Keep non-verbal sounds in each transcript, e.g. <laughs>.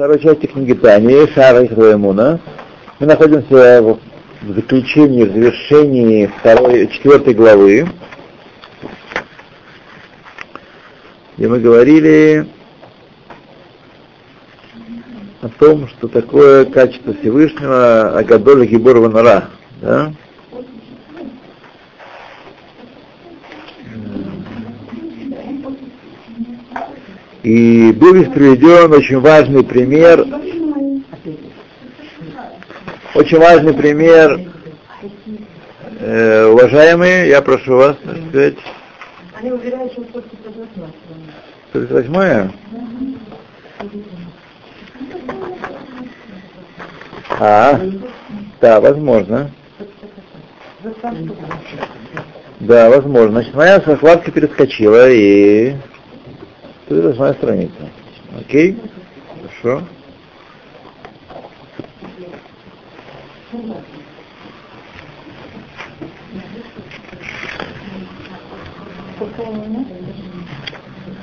второй части книги Тани, Шара Ихроэмуна. Мы находимся в заключении, в завершении второй, четвертой главы, где мы говорили о том, что такое качество Всевышнего Агадоля Гибор Ванара. Да? И был приведен очень важный пример, очень важный пример, э, уважаемые, я прошу вас, так сказать. Они сейчас 158 А, да, возможно. Да, возможно. Значит, моя вкладка перескочила и 108 страница. Окей? Хорошо.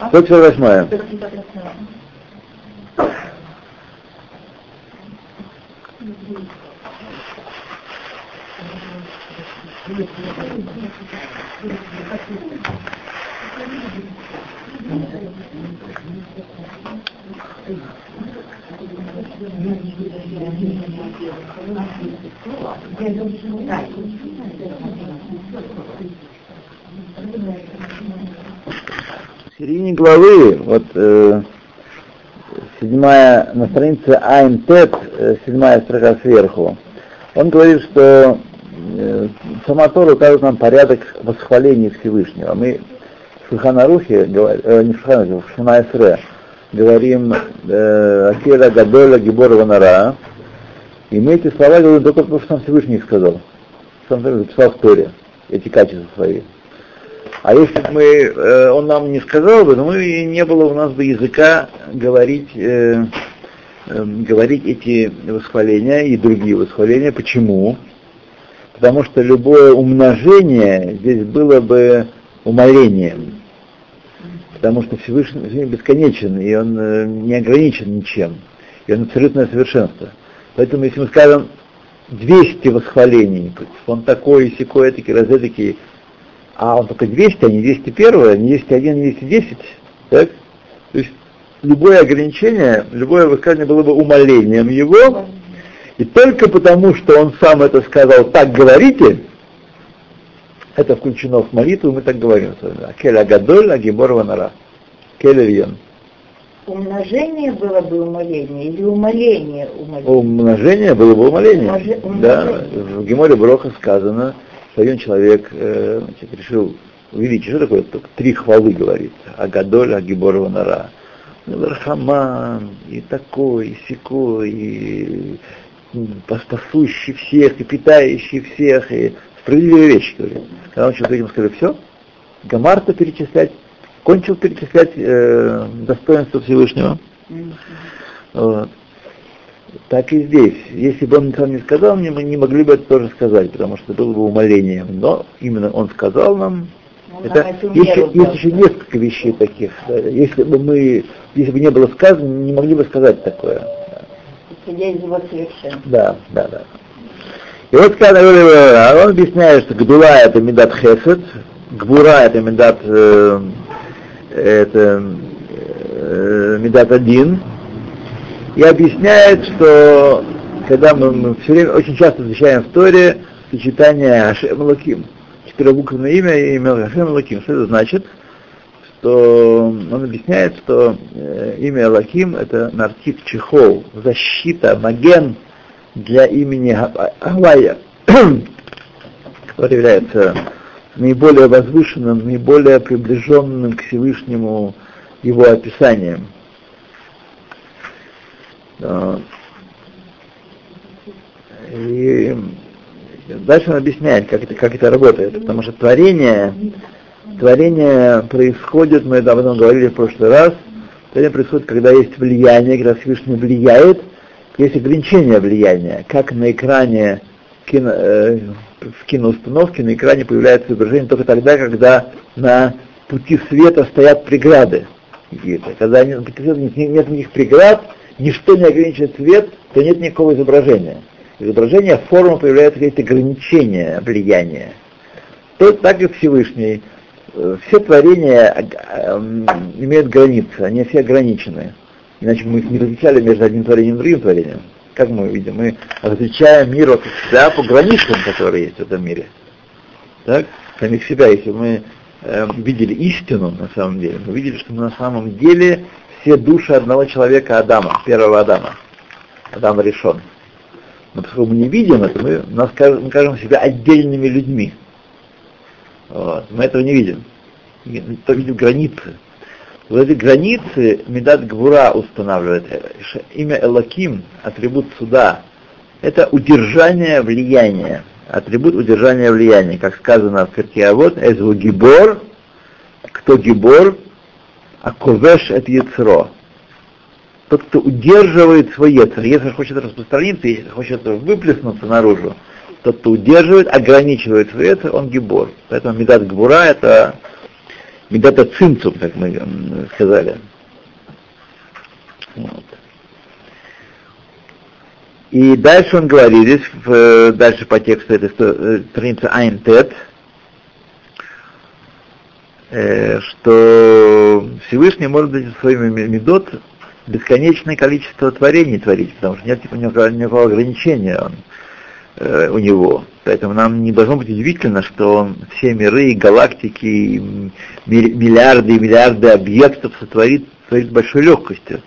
Сто восьмая. В середине главы, вот э, седьмая, на странице Аймтет, э, седьмая строка сверху, он говорит, что э, сама Тора указывает нам порядок восхваления Всевышнего. Мы в Шуханарухе, э, не в Шуханарухе, в Шунайсре, говорим э, Акера Гадоля Гибора Ванара, и мы эти слова говорим только потому, что сам Всевышний их сказал. Сам Всевышний записал в Торе эти качества свои. А если бы мы, э, он нам не сказал бы, то мы не было у нас бы языка говорить, э, э, говорить эти восхваления и другие восхваления. Почему? Потому что любое умножение здесь было бы умолением. Потому что Всевышний, бесконечен, и он э, не ограничен ничем. И он абсолютное совершенство. Поэтому если мы скажем 200 восхвалений, он такой, секой, такой, разетакий, а он только 200, а не 201, не 201, не 210, так? То есть любое ограничение, любое высказывание было бы умолением его, и только потому, что он сам это сказал, так говорите, это включено в молитву, мы так говорим с вами. Келя Гадоль, Агибор Ванара. Кель Умножение было бы умоление или умоление умоление? Умножение было бы умоление. Умноже... Да, в Геморе Броха сказано, что один человек э, значит, решил увеличить. Что такое? Только три хвалы говорится. Агадоль, Агибор Нара. Рахаман, и такой, и секой, и спасущий всех, и питающий всех, и справедливые вещи говорит. Когда он что-то этим сказали, все, Гамарта перечислять, кончил перечислять э, достоинство Всевышнего. Mm-hmm. Вот. Так и здесь. Если бы он сам не сказал, мне мы не могли бы это тоже сказать, потому что было бы умолением. Но именно он сказал нам, ну, это, есть, есть еще несколько вещей таких. Да, если бы мы, если бы не было сказано, не могли бы сказать такое. Исходя из его совершенно. Да, да, да. И вот когда а он объясняет, что Гдула это Медат Хесед, Гбура это Медат э, это э, Медат один, и объясняет, что когда мы, мы все время очень часто встречаем в Торе сочетание Ашем Лаким, четырехбуквенное имя и имя Ашем Лаким. Что это значит? Что он объясняет, что э, имя Лаким это нартик чехол, защита, маген, для имени Гавайя, <clears throat> который является наиболее возвышенным, наиболее приближенным к Всевышнему его описанием. И дальше он объясняет, как это, как это работает, потому что творение, творение происходит, мы этом говорили в прошлый раз, творение происходит, когда есть влияние, когда Всевышний влияет, есть ограничение влияния, как на экране кино, э, в киноустановке на экране появляется изображение только тогда, когда на пути света стоят преграды какие-то. Когда нет, нет никаких преград, ничто не ограничивает свет, то нет никакого изображения. Изображение форма появляется какие-то ограничения влияния. То так и Всевышний. Э, все творения э, имеют границы, они все ограничены. Иначе мы их не различали между одним творением и другим творением. Как мы видим? Мы различаем мир от себя по границам, которые есть в этом мире. Так? Самих себя, если мы э, видели истину на самом деле, мы видели, что мы на самом деле все души одного человека Адама, первого Адама. Адам решен. Но поскольку мы не видим это, мы, нас, мы кажем себя отдельными людьми. Вот. Мы этого не видим. Мы видим границы. Вот эти границы Медат Гвура устанавливает. Имя Элаким, атрибут суда, это удержание влияния. Атрибут удержания влияния. Как сказано в Киркиавод, Эзву Гибор, кто Гибор, а Ковеш это Яцро. Тот, кто удерживает свой яцер. Если хочет распространиться, если хочет выплеснуться наружу, тот, кто удерживает, ограничивает свой яцер, он гибор. Поэтому медат гбура это медата цинцум, как мы сказали. Вот. И дальше он говорит, здесь, дальше по тексту этой э, страницы Айн Тет, э, что Всевышний может дать своими медот бесконечное количество творений творить, потому что нет типа, никакого, никакого ограничения он, э, у него. Поэтому нам не должно быть удивительно, что все миры, галактики, миллиарды и миллиарды объектов сотворит, творит большой легкостью.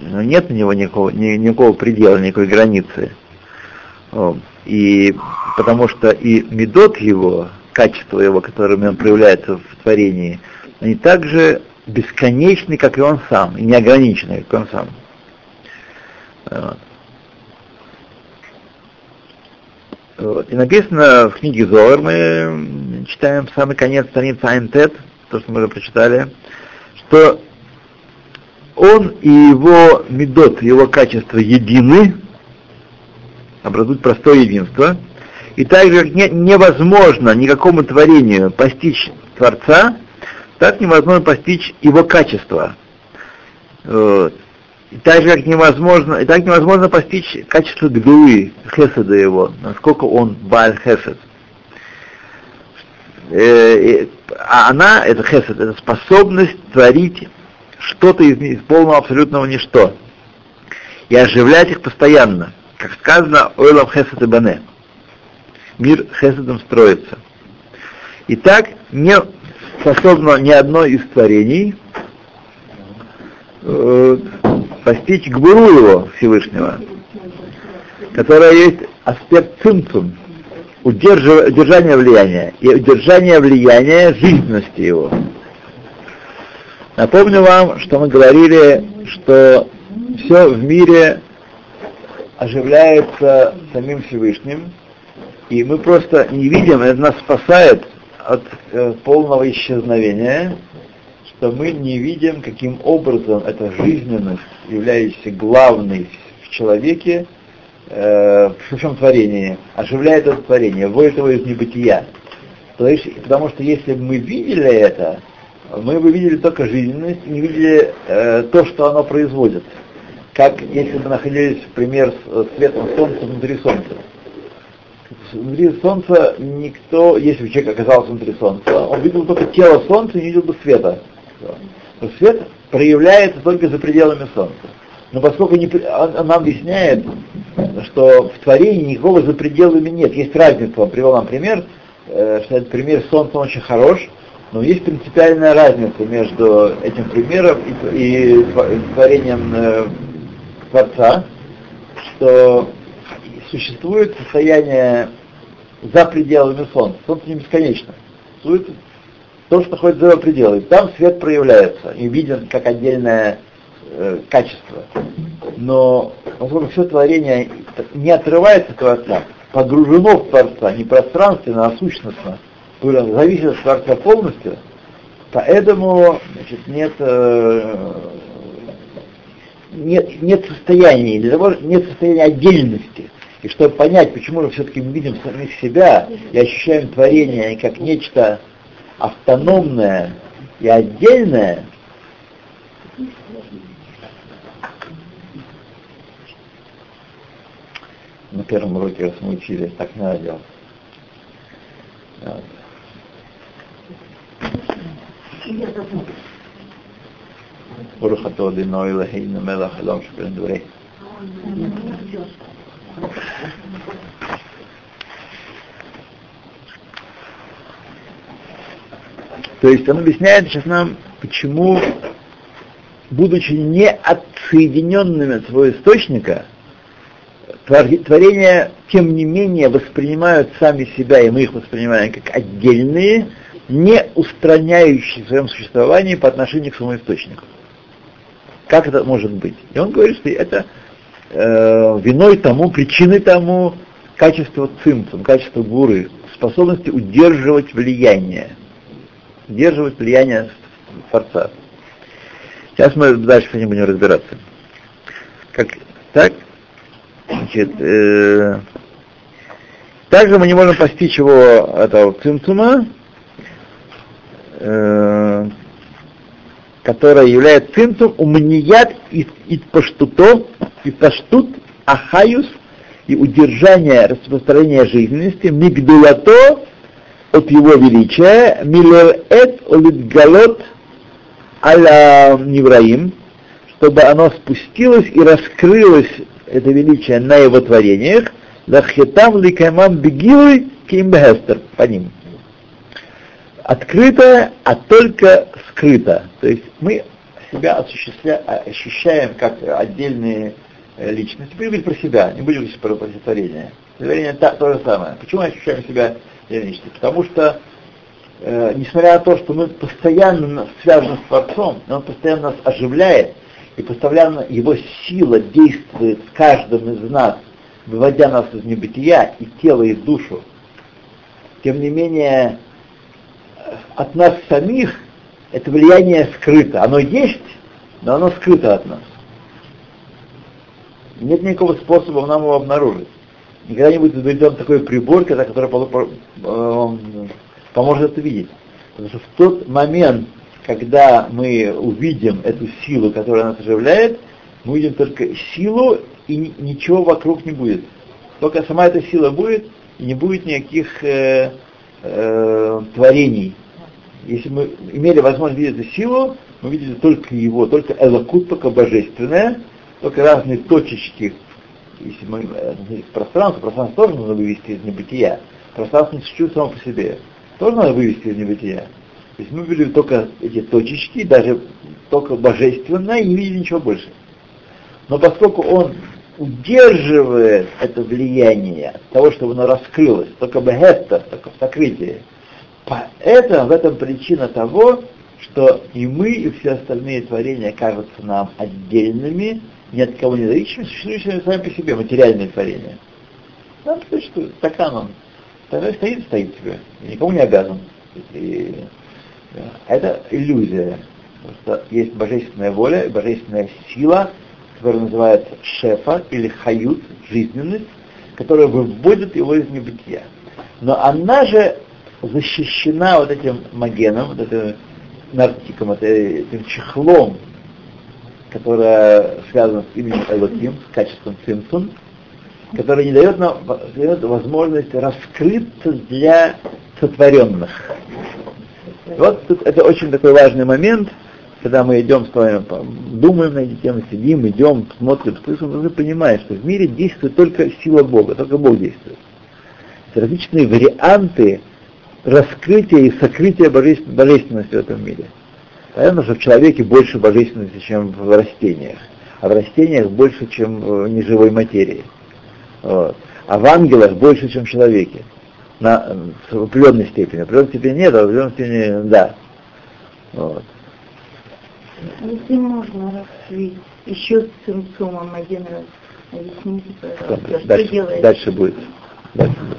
Но нет у него никакого, ни, никакого предела, никакой границы. И потому что и медот его, качество его, которыми он проявляется в творении, они также бесконечный, как и он сам, и неограниченный, как он сам. Вот. Вот. И написано в книге Зор, мы читаем самый конец страницы Айнтет, то, что мы уже прочитали, что он и его медот, его качество едины, образуют простое единство, и также как невозможно никакому творению постичь Творца, так невозможно постичь его качество. Вот. И так же, как невозможно, и так невозможно постичь качество гдуи, хеседа его, насколько он баль хесед. Э, а она, это хесед, это способность творить что-то из, из полного абсолютного ничто и оживлять их постоянно. Как сказано, ойлам хесед и бане. Мир хеседом строится. И так не способно ни одно из творений э, постичь гбуру его Всевышнего, которая есть аспект цимцум, удержание влияния и удержание влияния жизненности его. Напомню вам, что мы говорили, что все в мире оживляется самим Всевышним, и мы просто не видим, это нас спасает от э, полного исчезновения, что мы не видим, каким образом эта жизненность, являющаяся главной в человеке, э, в всем творении, оживляет это творение, вводит его из небытия. Потому что если бы мы видели это, мы бы видели только жизненность, не видели э, то, что оно производит. Как если бы находились, пример, с светом солнца внутри солнца внутри Солнца никто, если бы человек оказался внутри Солнца, он видел только тело Солнца и не видел бы света. Но свет проявляется только за пределами Солнца. Но поскольку не, он, он нам объясняет, что в творении никакого за пределами нет. Есть разница, он привел нам пример, э, что этот пример Солнца очень хорош, но есть принципиальная разница между этим примером и, и творением э, Творца, что существует состояние за пределами Солнца. Солнце не бесконечно. Существует то, что находится за его пределы. Там свет проявляется и виден как отдельное э, качество. Но поскольку все творение не отрывается от Творца, погружено в Творца, не пространственно, а сущностно, зависит от Творца полностью, поэтому значит, нет, э, нет, нет состояния, для того нет состояния отдельности. И чтобы понять, почему же все-таки мы видим самих себя и ощущаем творение как нечто автономное и отдельное, на первом уроке раз мы учили, так надо делать. Вот. ברוך אתה אדינו אלוהינו מלך העולם שבין דברי. То есть он объясняет сейчас нам, почему, будучи не отсоединенными от своего источника, творения, тем не менее, воспринимают сами себя, и мы их воспринимаем как отдельные, не устраняющие в своем существовании по отношению к своему источнику. Как это может быть? И он говорит, что это э, виной тому, причиной тому качество цимцум, качество гуры, способности удерживать влияние. Удерживать влияние Творца. Сейчас мы дальше с ним будем разбираться. Как, так, значит, э, также мы не можем постичь его этого цимцума, э, которая является цинцем умният и, и паштуто, и паштут, ахаюс, и удержание распространения жизненности, мигдулато от его величия, милерет олитгалот аля Невраим, чтобы оно спустилось и раскрылось, это величие, на его творениях, лахетам ликаймам бегилы кимбехестер по ним открытое, а только скрыто. То есть мы себя осуществля... ощущаем как отдельные э, личности. Говорить про себя, не будем говорить про творение. Творение то, то же самое. Почему мы ощущаем себя личностью? Потому что, э, несмотря на то, что мы постоянно связаны с Творцом, он постоянно нас оживляет, и постоянно его сила действует в каждом из нас, выводя нас из небытия и тело, и душу. Тем не менее, от нас самих это влияние скрыто. Оно есть, но оно скрыто от нас. Нет никакого способа нам его обнаружить. Никогда не будет изобретен такой прибор, который э, поможет это видеть. Потому что в тот момент, когда мы увидим эту силу, которая нас оживляет, мы увидим только силу, и ничего вокруг не будет. Только сама эта сила будет, и не будет никаких э, э, творений, если мы имели возможность видеть эту силу, мы видели только его, только элокут, только божественное, только разные точечки. Если мы э, пространство, пространство тоже нужно вывести из небытия. Пространство не существует само по себе. Тоже надо вывести из небытия. То есть мы видели только эти точечки, даже только божественное, и не видели ничего больше. Но поскольку он удерживает это влияние от того, чтобы оно раскрылось, только бегетта, только в сокрытии, Поэтому в этом причина того, что и мы, и все остальные творения кажутся нам отдельными, ни от кого не зависящими, существующими сами по себе, материальные творения. Нам существует, стакан он. Тогда стоит, стоит себе, и никому не обязан. И, это иллюзия. Потому что есть божественная воля божественная сила, которая называется шефа или хают, жизненность, которая выводит его из небытия. Но она же защищена вот этим магеном, вот этим нартиком, этим чехлом, которое связано с именем Элоким, с качеством Цимсун, который не дает нам дает возможность раскрыться для сотворенных. Вот тут это очень такой важный момент, когда мы идем с вами, думаем на эти темы, сидим, идем, смотрим, слышим, мы понимать, что в мире действует только сила Бога, только Бог действует. Различные варианты раскрытие и сокрытие божественности в этом мире. Понятно, что в человеке больше божественности, чем в растениях, а в растениях больше, чем в неживой материи. Вот. А в ангелах больше, чем в человеке. На, в определенной степени. В определенной степени нет, а в определенной степени да. Вот. Если можно раскрыть еще с симптомом один раз, объясните, пожалуйста, что дальше? Дальше будет. Дальше будет.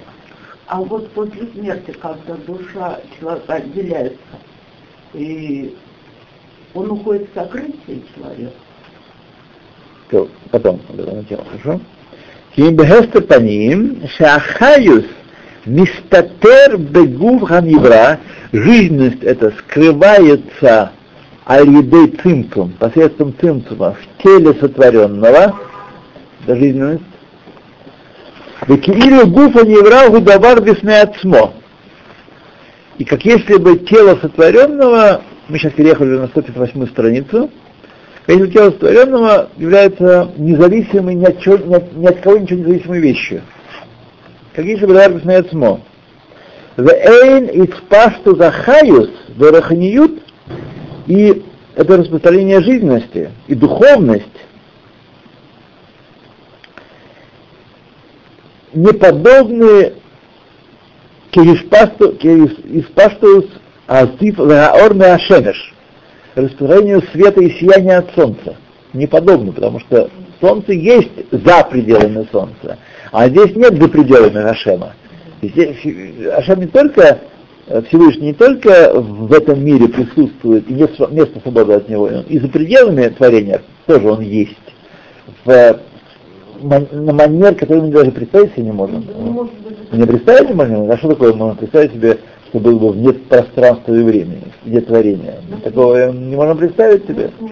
А вот после смерти, когда душа человека отделяется, и он уходит в сокрытие человека. То, потом, хорошо? Ким бехестер паним, шахаюс мистатер бегув ханивра, жизненность это скрывается аль-едей цимцум, посредством цимцума в теле сотворенного, это жизненность, Векиилю гуфа неврагу давар отсмо. И как если бы тело сотворенного, мы сейчас переехали на 158 страницу, если тело сотворенного является независимой, ни от, чего, ни, от, кого ничего независимой вещью. Как если бы давар отсмо. Вейн испашту захаюс дораханиют, и это распространение жизненности и духовность неподобны киришпастус азив лаорны ашемеш, распространению света и сияния от солнца. Неподобно, потому что солнце есть за пределами солнца, а здесь нет за пределами Ашема. Здесь Ашем не только Всевышний не только в этом мире присутствует, и нет места свободы от него, и за пределами творения тоже он есть. В на манер, который мы даже представить себе не можем. Не, не представить не можем? А что такое можно представить себе, что было бы вне пространства и времени, где творения? Такого не можем представить себе. Но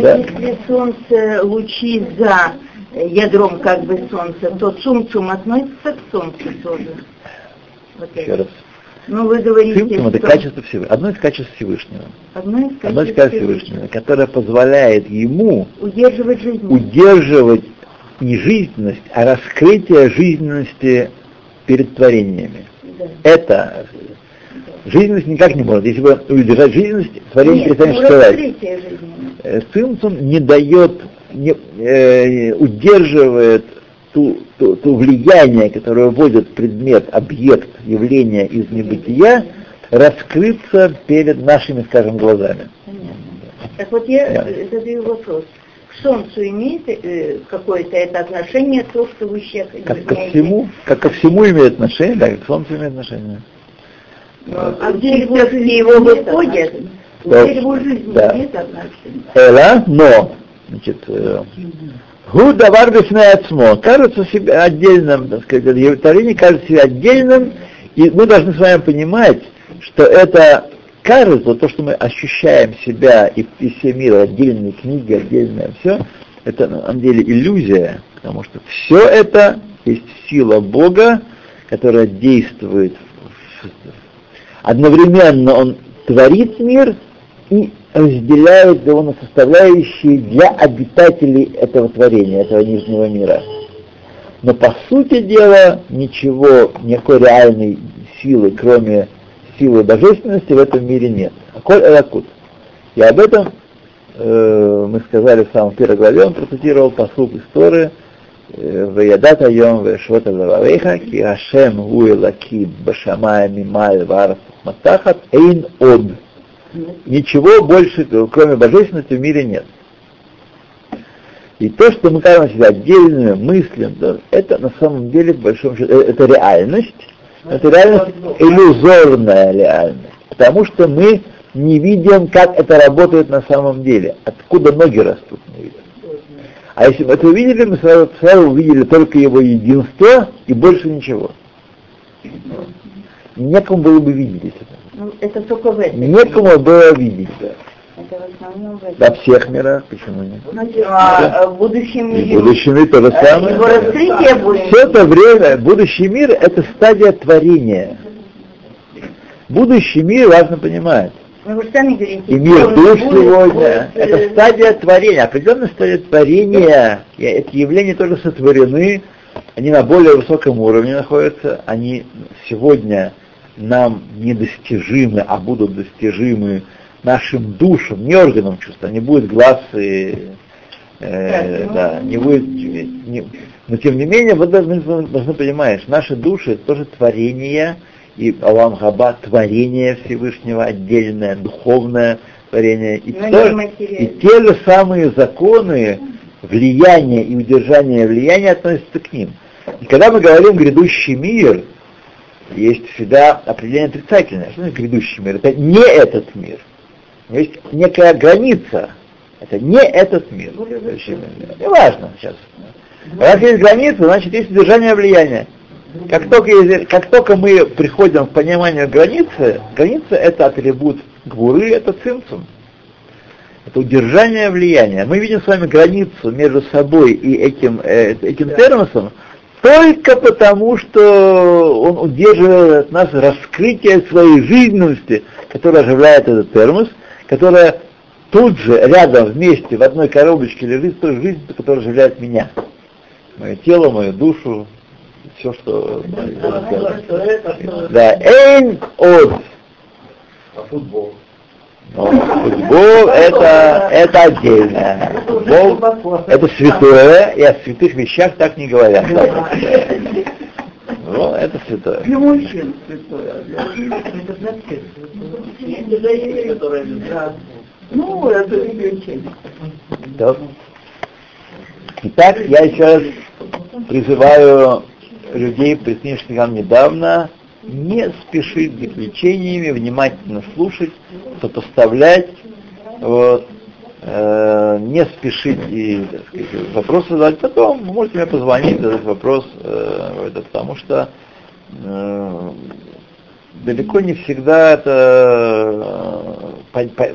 да? если солнце лучи за ядром как бы солнца, то цум-цум относится к солнцу тоже. Вот Еще раз. Ну, вы говорите, Цимцум это качество Всевышнего, одно из качеств Всевышнего. Одно из качеств, одно из качеств Всевышнего, Всевышнего, которое позволяет ему удерживать жизнь. Удерживать не жизненность, а раскрытие жизненности перед творениями. Да. Это жизненность никак не может. Если бы удержать жизненность, творение перестанет существовать. Цимцум э, не дает, не, э, удерживает ту, ту, ту влияние, которое вводит предмет, объект, явление из небытия, раскрыться перед нашими, скажем, глазами. Понятно. Так вот я да. задаю вопрос солнцу имеет э, какое-то это отношение, то, что вы сейчас как ко всему, как ко всему имеет отношение, да, к солнцу имеет отношение. Ну, а где его, его выходят, где его жизнь да. имеет отношение. Эла, но, значит, э, Гу давар отсмо. Кажется себе отдельным, так сказать, творение кажется себе отдельным, и мы должны с вами понимать, что это кажется, то, что мы ощущаем себя и, и все мир, отдельные книги, отдельное все, это на самом деле иллюзия, потому что все это есть сила Бога, которая действует. Одновременно Он творит мир и разделяет его на составляющие для обитателей этого творения, этого нижнего мира. Но по сути дела ничего, никакой реальной силы, кроме силы божественности в этом мире нет. Коль элакут. И об этом э, мы сказали в самом первой главе, он процитировал посуд истории וידעת היום וישבות על לבביך כי השם הוא אלוקים בשמיים ממעל וארץ מתחת אין עוד. Ничего больше, кроме божественности, в мире нет. И то, что мы кажем себя отдельными, мыслим, это на самом деле, в большом счету, э, это реальность, это реальность иллюзорная реальность, потому что мы не видим, как это работает на самом деле, откуда ноги растут, не видим. А если мы это увидели, мы сразу, сразу увидели только его единство и больше ничего. Некому было бы видеть это. Ну, это только в этом. Некому было видеть, да. Во всех мирах, почему нет? А, в будущем мире. В будущем мире то же а, самое. Его раскрытие будет. Все это время, будущий мир это стадия творения. Будущий мир важно понимать. Ну, вы сами говорите, и мир душ сегодня, будет, это стадия творения, определенная стадия творения, эти явления только сотворены, они на более высоком уровне находятся, они сегодня нам недостижимы, а будут достижимы нашим душам, не органам чувства, не будет глаз и э, да, не будет, не, но тем не менее, вы должны, должны понимать, наши души тоже творение, и Алам Хаба творение Всевышнего, отдельное, духовное творение, и, то, и те же самые законы влияния и удержания влияния относятся к ним. И когда мы говорим грядущий мир, есть всегда определение отрицательное. Что значит грядущий мир? Это не этот мир есть некая граница. Это не этот мир. Не важно сейчас. Раз есть граница, значит есть удержание влияния. Как только, как только мы приходим к пониманию границы, граница это атрибут гуры, это цимцум. Это удержание влияния. Мы видим с вами границу между собой и этим, э, этим термосом только потому, что он удерживает от нас раскрытие своей жизненности, которое оживляет этот термос, которая тут же, рядом, вместе, в одной коробочке лежит той жизнь, которая оживляет меня. Мое тело, мою душу, все, что... Да, эйн от. А футбол? Но футбол это, это отдельно. Футбол это святое, и о святых вещах так не говорят. Ну, это святое. Для мужчин святое, а это для всех. Ну, это. Итак, я раз призываю людей, приснивших нам недавно, не спешить с заключениями, внимательно слушать, сопоставлять, вот, э, не спешить и так сказать, вопросы задать. Потом вы можете мне позвонить, задать вопрос, э, это, потому что э, далеко не всегда это э, по, по,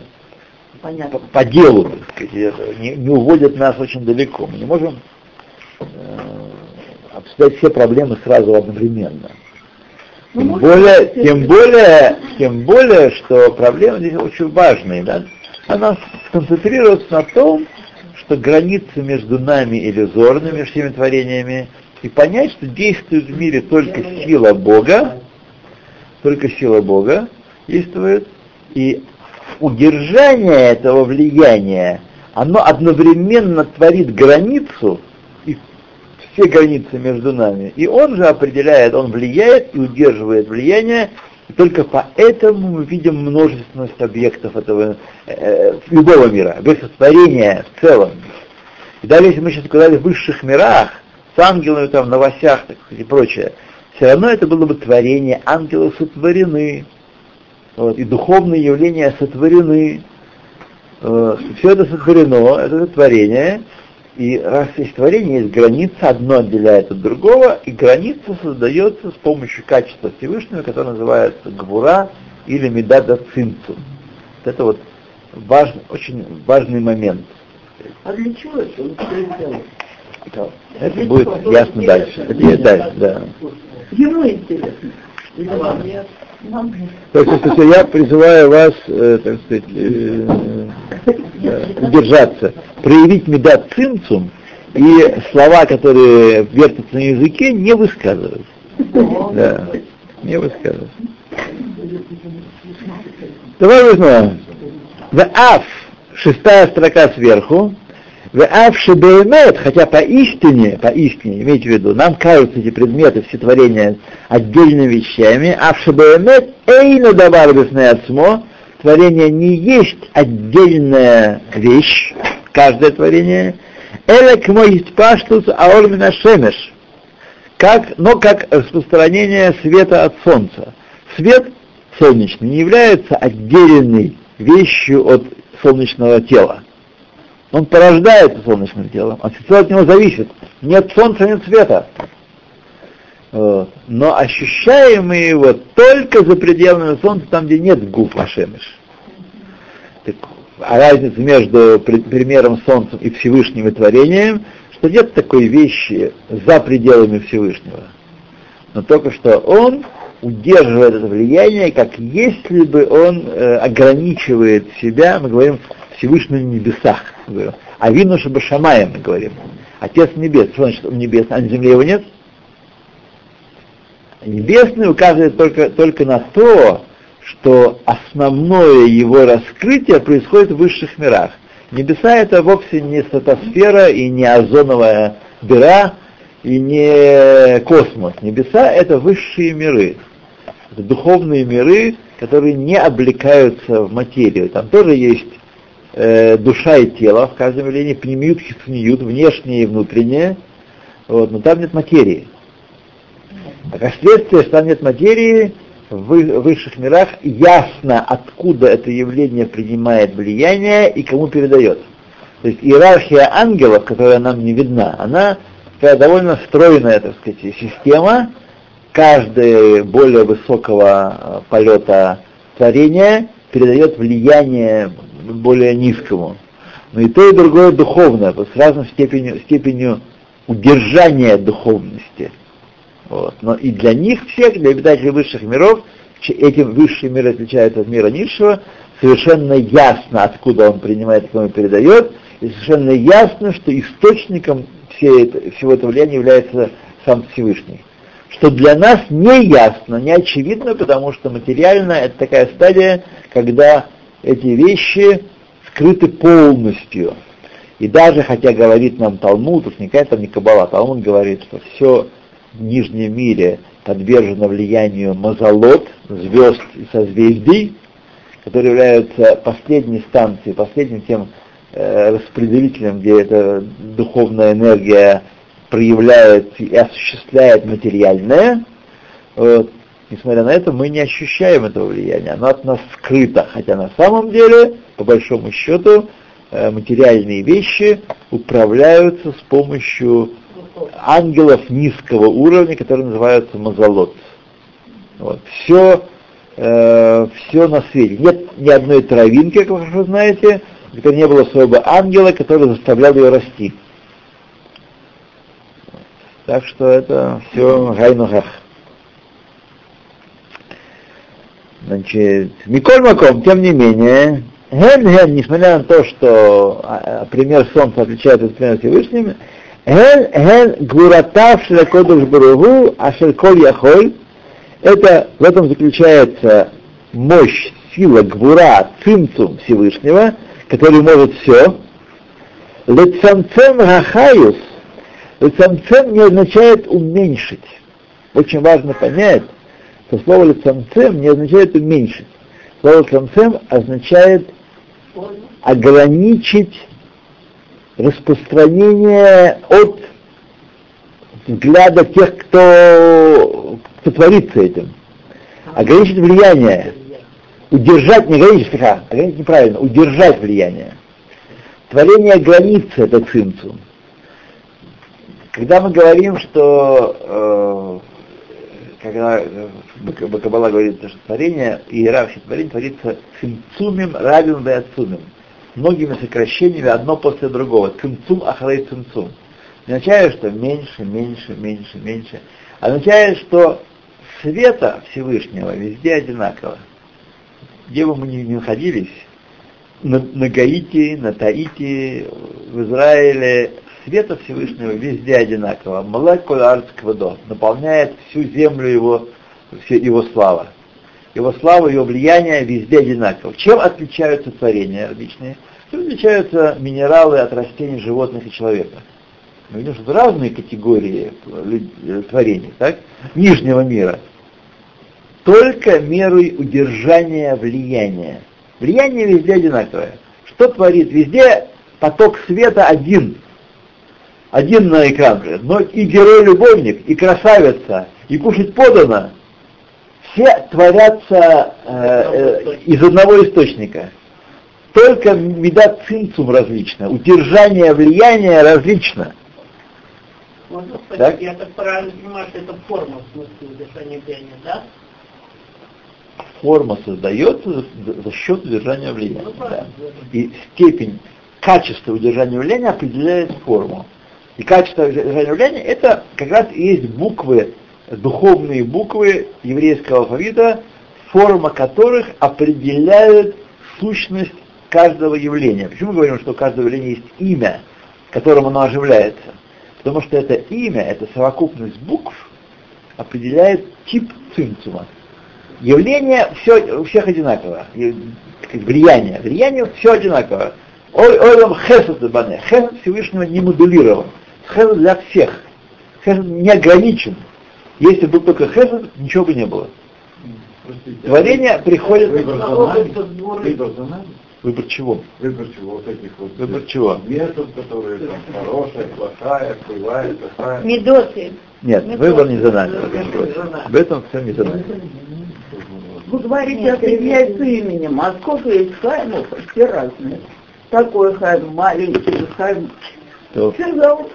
Понятно. по, по делу, так сказать, не, не уводят нас очень далеко. Мы не можем э, обсуждать все проблемы сразу одновременно. Ну, Тем более, тем более, тем более, что проблема здесь очень важная, да? Она сконцентрируется на том, что границы между нами иллюзорны, между всеми творениями, и понять, что действует в мире только сила Бога, только сила Бога действует, и удержание этого влияния, оно одновременно творит границу, все границы между нами. И он же определяет, он влияет и удерживает влияние, и только поэтому мы видим множественность объектов этого э, любого мира, объектов творения в целом. И даже если мы сейчас оказались в высших мирах, с ангелами, там, на новостях так и прочее, все равно это было бы творение, ангелы сотворены, вот, и духовные явления сотворены, э, все это сотворено, это творение, и раз есть творение, есть граница, одно отделяет от другого, и граница создается с помощью качества Всевышнего, которое называется гвура или медада цинцу. Вот это вот важный, очень важный момент. А для чего это? Да. Это будет ясно дальше. Это дальше, да. Ему интересно. Или вам. Так что я призываю вас, э, так сказать, э, э, удержаться, проявить медат цинцум и слова, которые вертятся на языке, не высказывать. Да, не высказывать. Давай возьмем. В аф, шестая строка сверху, хотя поистине, поистине, имейте в виду, нам кажутся эти предметы, все творения отдельными вещами, аф шебеемет эйну давар отсмо, творение не есть отдельная вещь, каждое творение, элек мой паштус аормина шемеш, как, но как распространение света от солнца. Свет солнечный не является отдельной вещью от солнечного тела. Он порождается солнечным телом, а все от него зависит. Нет солнца, нет света. Вот. Но ощущаем мы его только за пределами солнца, там, где нет губ Ашемиш. Так, а разница между примером солнца и Всевышним и творением, что нет такой вещи за пределами Всевышнего. Но только что он удерживает это влияние, как если бы он э, ограничивает себя, мы говорим, Всевышний в небесах. А вину Шабашамая мы говорим. Отец небес. Что значит он небес? А на земле его нет? Небесный указывает только, только на то, что основное его раскрытие происходит в высших мирах. Небеса это вовсе не стратосфера и не озоновая дыра и не космос. Небеса это высшие миры. Это духовные миры, которые не облекаются в материю. Там тоже есть э, душа и тело в каждом явлении, пнемиют, хисниют, внешнее и внутреннее, вот, но там нет материи. А как следствие, что там нет материи, в высших мирах ясно, откуда это явление принимает влияние и кому передает. То есть иерархия ангелов, которая нам не видна, она такая довольно стройная, так сказать, система, каждое более высокого э, полета творения передает влияние более низкому. Но и то, и другое духовное, с разной степенью, степенью удержания духовности. Вот. Но и для них всех, для обитателей высших миров, этим высший мир отличается от мира низшего, совершенно ясно, откуда он принимает, кому передает, и совершенно ясно, что источником всей всего этого влияния является сам Всевышний. Что для нас не ясно, не очевидно, потому что материально это такая стадия, когда эти вещи скрыты полностью. И даже, хотя говорит нам Талмуд, уж никакая там не Кабала, Талмуд говорит, что все в нижнем мире подвержено влиянию мазолот, звезд и созвездий, которые являются последней станцией, последним тем э, распределителем, где эта духовная энергия проявляет и осуществляет материальное. Вот. Несмотря на это, мы не ощущаем этого влияния. Оно от нас скрыто, хотя на самом деле, по большому счету, э, материальные вещи управляются с помощью ангелов низкого уровня, которые называются мазолот. Вот. Все, э, все на свете. Нет ни одной травинки, как вы хорошо знаете, где не было своего ангела, который заставлял ее расти. Так что это все гайнухах. Значит, Миколь Маком, тем не менее, Ген Ген, несмотря на то, что а, а, пример Солнца отличается от примера Всевышним, Ген Ген Гуратав Шелакодуш Баругу Ашельколь Яхоль, это, в этом заключается мощь, сила Гвура, цимцум Всевышнего, который может все. Лецамцем Рахаюс, Лецамцем не означает уменьшить. Очень важно понять, что слово лицамцем не означает уменьшить. Слово лицамцем означает ограничить распространение от взгляда тех, кто, кто творится этим. Ограничить влияние. Удержать, не ограничить, а ограничить неправильно, удержать влияние. Творение границы — это цинцум. Когда мы говорим, что э, когда э, Бакабала говорит, что творение, иерархия творения творится цимцумим равен веацумим. Многими сокращениями, одно после другого. Цимцум ахрей цимцум. Означает, что меньше, меньше, меньше, меньше. Означает, что света Всевышнего везде одинаково. Где бы мы ни находились, на, на Гаити, на Таити, в Израиле, света Всевышнего везде одинаково. Молекула арцквадо наполняет всю землю его, все его слава. Его слава, его влияние везде одинаково. Чем отличаются творения различные? Чем отличаются минералы от растений, животных и человека? Мы видим, что разные категории творений, так? Нижнего мира. Только мерой удержания влияния. Влияние везде одинаковое. Что творит? Везде поток света один один на экран, но и герой-любовник, и красавица, и кушать подано, все творятся э, э, из одного источника. Только меда цинцум различно, удержание влияния различно. Можно спросить, я так правильно понимаю, что это форма в смысле удержания влияния, да? Форма создается за, за счет удержания влияния. Ну, да. И степень качества удержания влияния определяет форму. И качество явления это как раз и есть буквы, духовные буквы еврейского алфавита, форма которых определяют сущность каждого явления. Почему мы говорим, что у каждого явления есть имя, которым оно оживляется? Потому что это имя, это совокупность букв, определяет тип цимцума. Явление все, у всех одинаково. Влияние. Влияние все одинаково. Ой, ой, вам хесед бане. Хесед Всевышнего не модулирован. Хесед для всех. Хесед не ограничен. Если бы только хесед, ничего бы не было. Простите, Творение приходит... Выбор за нами? Выбор за нами? Выбор чего? Выбор чего? Вот этих вот Выбор чего? метод, которые там хорошая, плохая, плохая, плохая. Медоты. Нет, Медоты. выбор не за нами. В этом все не за нами. Вы говорите, определяется именем, а сколько есть хаймов, все разные. Такой хайм, маленький хайм, то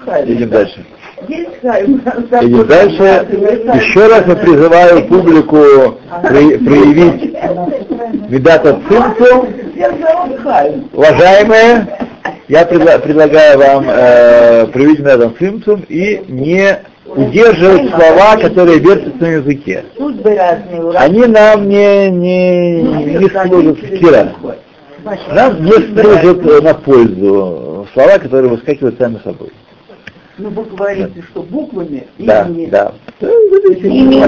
Хайм. идем дальше. Идем дальше. Еще раз я призываю публику при, проявить Медата Цинцу. Уважаемые, Я предла- предлагаю вам э, привить рядом цимцум и не удерживать слова, которые вертятся на языке. Они нам не, не, не служат кира. Нам не служат э, на пользу слова, которые выскакивают сами собой. Ну, вы говорите, что буквами Да, имени. да. Имени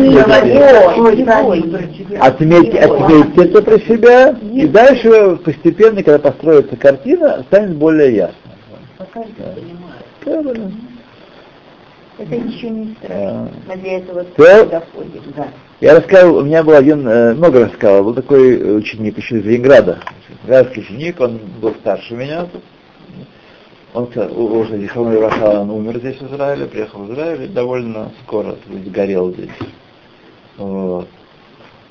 Ой, его. Отметьте, отметьте это про себя, и дальше постепенно, когда построится картина, станет более ясно. Пока не Да. понимаю. Да. Это еще не страшно. Мы для этого Да. доходим. Да. Я рассказывал, у меня был один, э, много рассказывал, был такой э, ученик еще из Ленинграда. Ленинградский ученик, он был старше меня. Он уже Зихроной Раша, он умер здесь в Израиле, приехал в Израиль довольно скоро сгорел здесь. Вот.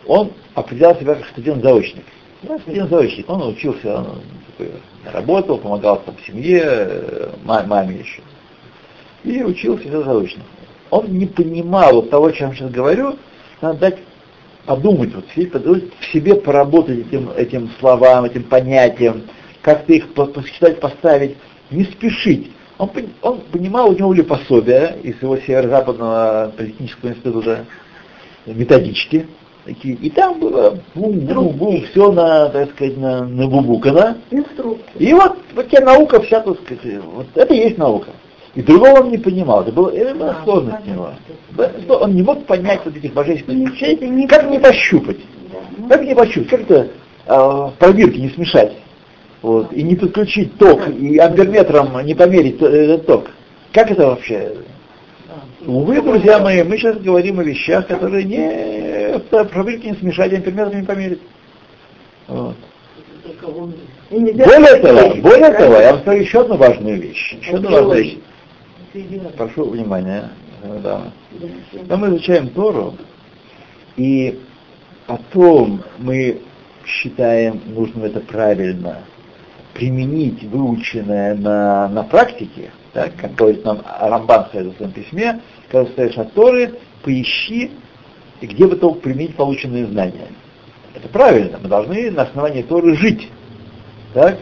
Он определял себя как студент-заочник. Да, студент-заочник. Он учился, он такой, работал, помогал там семье, э, ма- маме еще. И учился все заочно. Он не понимал вот того, о чем я сейчас говорю, надо дать подумать, вот, сидеть, подумать, в себе поработать этим, этим словам, этим понятиям, как-то их по- посчитать, поставить, не спешить. Он, он понимал, у него были пособия из его северо-западного политехнического института, методички такие, и там было бум-бум-бум, все на, так сказать, на, на бубукана. Инструкция. И вот, вот тебе наука вся, так сказать, вот это и есть наука. И другого он не понимал, это, было, это была сложность у него. Что Он не мог понять вот этих божественных вещей, не как не пощупать, Да, ну, как не пощупать, как это а, в пробирке не смешать, вот, и не подключить ток, и амперметром не померить этот ток. Как это вообще? Увы, друзья мои, мы сейчас говорим о вещах, которые не в пробирке не смешать, амперметром не померить. Вот. Более того, более того, я вам скажу еще одну важную вещь. Еще одну важную вещь. Прошу внимания, дамы. Когда мы изучаем Тору, и потом мы считаем нужным это правильно применить выученное на, на практике, так, как говорит нам Рамбан в своем письме, когда стоишь от Торы, поищи, где бы только применить полученные знания. Это правильно, мы должны на основании Торы жить. Так?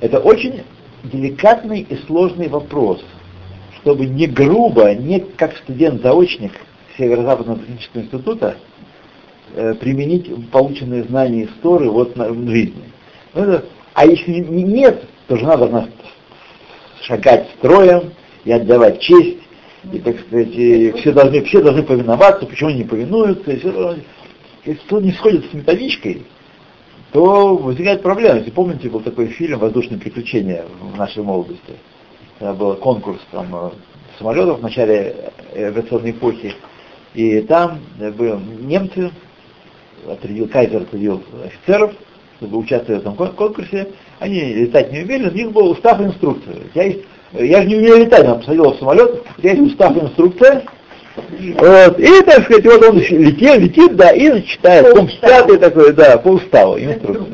Это очень деликатный и сложный вопрос, чтобы не грубо, не как студент-заочник Северо-Западного технического института э, применить полученные знания из Торы вот на, в жизни. Ну, это- а если не- нет, то жена должна шагать строем и отдавать честь, и, так сказать, и все, должны, все должны повиноваться, почему они не повинуются. Если кто не сходит с методичкой, то возникает проблема. Если помните, был такой фильм «Воздушные приключения» в нашей молодости. Когда был конкурс там, э, самолетов в начале авиационной эпохи. И там э, были немцы, отрядил, Кайзер отрядил офицеров, чтобы участвовать в этом кон- конкурсе. Они летать не умели, у них был устав инструкция. Я, есть- я же не умею летать, но посадил в самолет, у тебя есть устав и инструкция, вот, и, так сказать, вот он летит, летит, да, и читает, пункт пятый такой, да, по уставу, инструкция.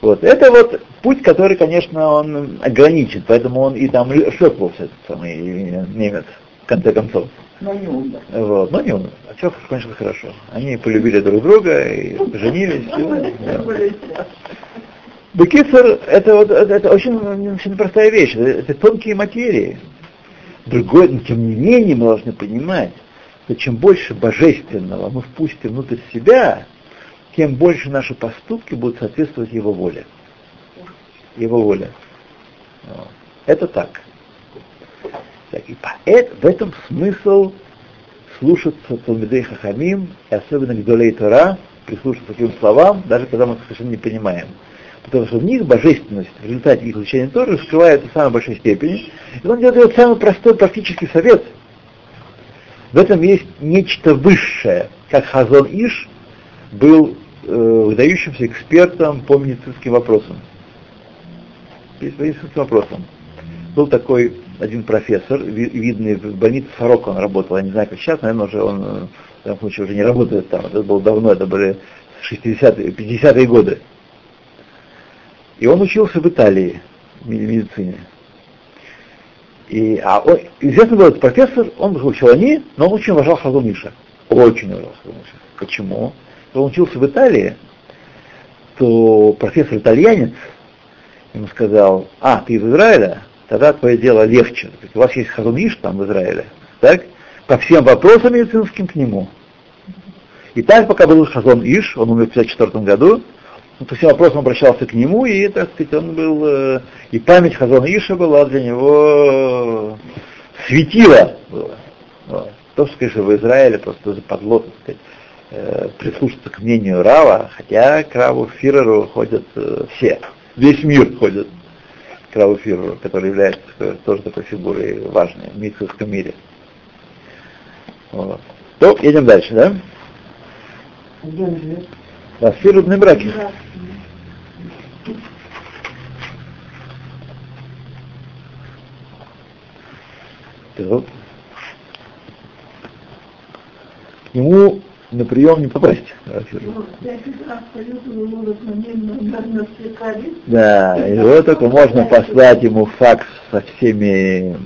Вот, это вот путь, который, конечно, он ограничен, поэтому он и там шлепался, этот самый немец, в конце концов. Но не умер. Вот, но не он. А все, конечно, хорошо. Они полюбили друг друга и женились. <laughs> да. Бекицер, это вот это, очень, очень простая вещь, это, это тонкие материи. Другое, но тем не менее мы должны понимать, что чем больше божественного мы впустим внутрь себя, тем больше наши поступки будут соответствовать его воле. Его воле. Это так. И поэт, в этом смысл слушаться Талмидей Хахамим, и особенно Гдолей Тора, прислушаться к им словам, даже когда мы их совершенно не понимаем. Потому что в них божественность в результате их изучения Торы раскрывается в самой большой степени. И он делает самый простой практический совет. В этом есть нечто высшее, как Хазон Иш был э, выдающимся экспертом по медицинским вопросам. По медицинским вопросам. Был такой один профессор, ви- видный в больнице Сорок он работал, я не знаю, как сейчас, наверное, уже он э, в данном случае уже не работает там, это было давно, это были 60-е, 50-е годы. И он учился в Италии, в медицине. И, а он, известно был этот профессор, он был челани, но он очень уважал Хазуниша. Очень уважал Хазуниша. Почему? Когда он учился в Италии, то профессор итальянец ему сказал, а, ты из Израиля? Тогда твое дело легче. У вас есть Хазуниш там в Израиле, так? По всем вопросам медицинским к нему. И так, пока был Хазон Иш, он умер в 54 году, он по всем вопросам обращался к нему, и, так сказать, он был, э, и память Хазона Иша была для него светила. Было. Вот. То, что, конечно, в Израиле просто западло, так сказать, э, прислушаться к мнению Рава, хотя к Раву Фиреру ходят э, все, весь мир ходит к Фиреру, который является тоже такой фигурой важной в медицинском мире. Вот. То, едем дальше, да? Где он живет? Да, фирудные браки. Так. К нему на прием не попасть. Да, его только можно послать ему факс со всеми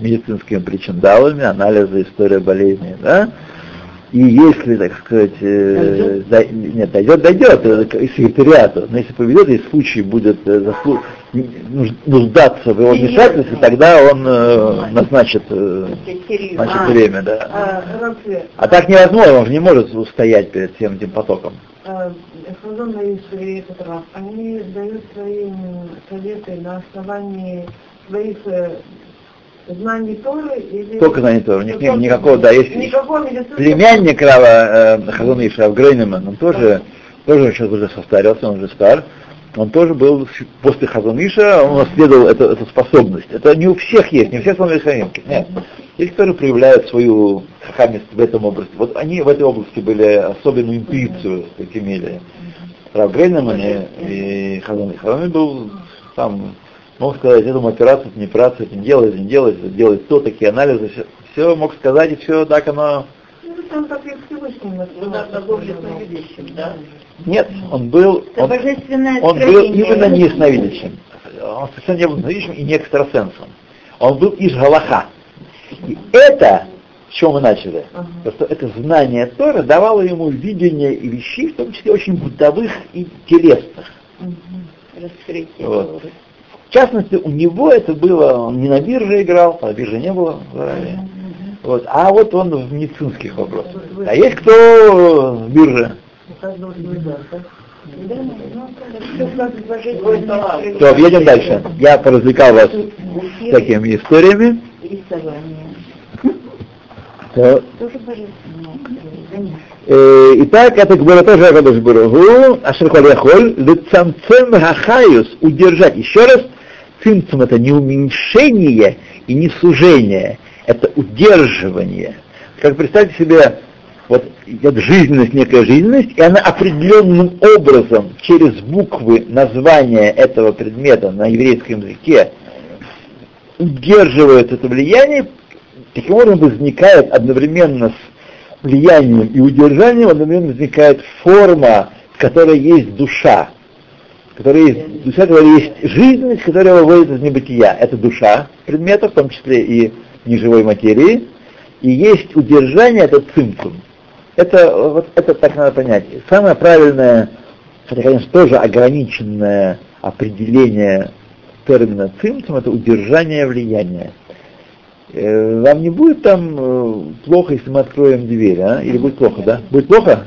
медицинскими причиндалами, анализы, история болезни, да? И если, так сказать, э, до, нет, дойдет, дойдет э, к секретариату, но если поведет, и случай будет э, заслу, нуждаться в его вмешательстве, тогда он э, назначит, э, назначит А. время, да. А, А так невозможно, он же не может устоять перед всем этим потоком. Хазон и они дают свои советы на основании своих знаний Торы или... Только знание Торы, у них нет Только- никакого, да, есть Никакого племянник Рава э, Хазон Ишав Грейнеман, он тоже, тоже сейчас уже состарился, он уже стар, он тоже был после Хазон Иша, он наследовал эту, эту способность. Это не у всех есть, не у всех становятся. Нет. Есть, которые проявляют свою хахамист в этом области. Вот они в этой области были особенную интуицию так имели. Рав Грейнеман и, и Хазон был там, мог сказать, этому операцию, это не операцию, это не делай, это не делай, это делать то, такие анализы, все, все мог сказать, и все так оно Ну, там как и Всевышний Ну, да? Нет, он был, он, он был именно не ясновидящим. Он совершенно не был ясновидящим и не экстрасенсом. Он был из Галаха. И это, с чего мы начали, просто это знание Торы давало ему видение и вещей, в том числе очень бытовых и телесных. Раскрытие Вот. В частности, у него это было, он не на бирже играл, а на бирже не было в Израиле. Вот. А вот он в медицинских вопросах. А есть кто в бирже? Ну, божественное откровение. То, едем дальше. Я поразвлекал вас такими историями. <laughs> Э, Итак, это было тоже Акадош Барагу, Ашерхоль Яхоль, Лецамцем Хахаюс, удержать. Еще раз, цимцум это не уменьшение и не сужение, это удерживание. Как представьте себе, вот идет жизненность, некая жизненность, и она определенным образом через буквы названия этого предмета на еврейском языке удерживает это влияние, таким образом возникает одновременно с влиянием и удержанием, одновременно возникает форма, в которой есть душа, в которой есть душа, в которой есть жизненность, которая выводит из небытия. Это душа предмета, в том числе и неживой материи, и есть удержание, это цимцум. Это, вот, это так надо понять. Самое правильное, хотя, конечно, тоже ограниченное определение термина цимцум, это удержание влияния. Э, Вам не будет там э, плохо, если мы откроем дверь, а? Или будет плохо, да? Будет плохо?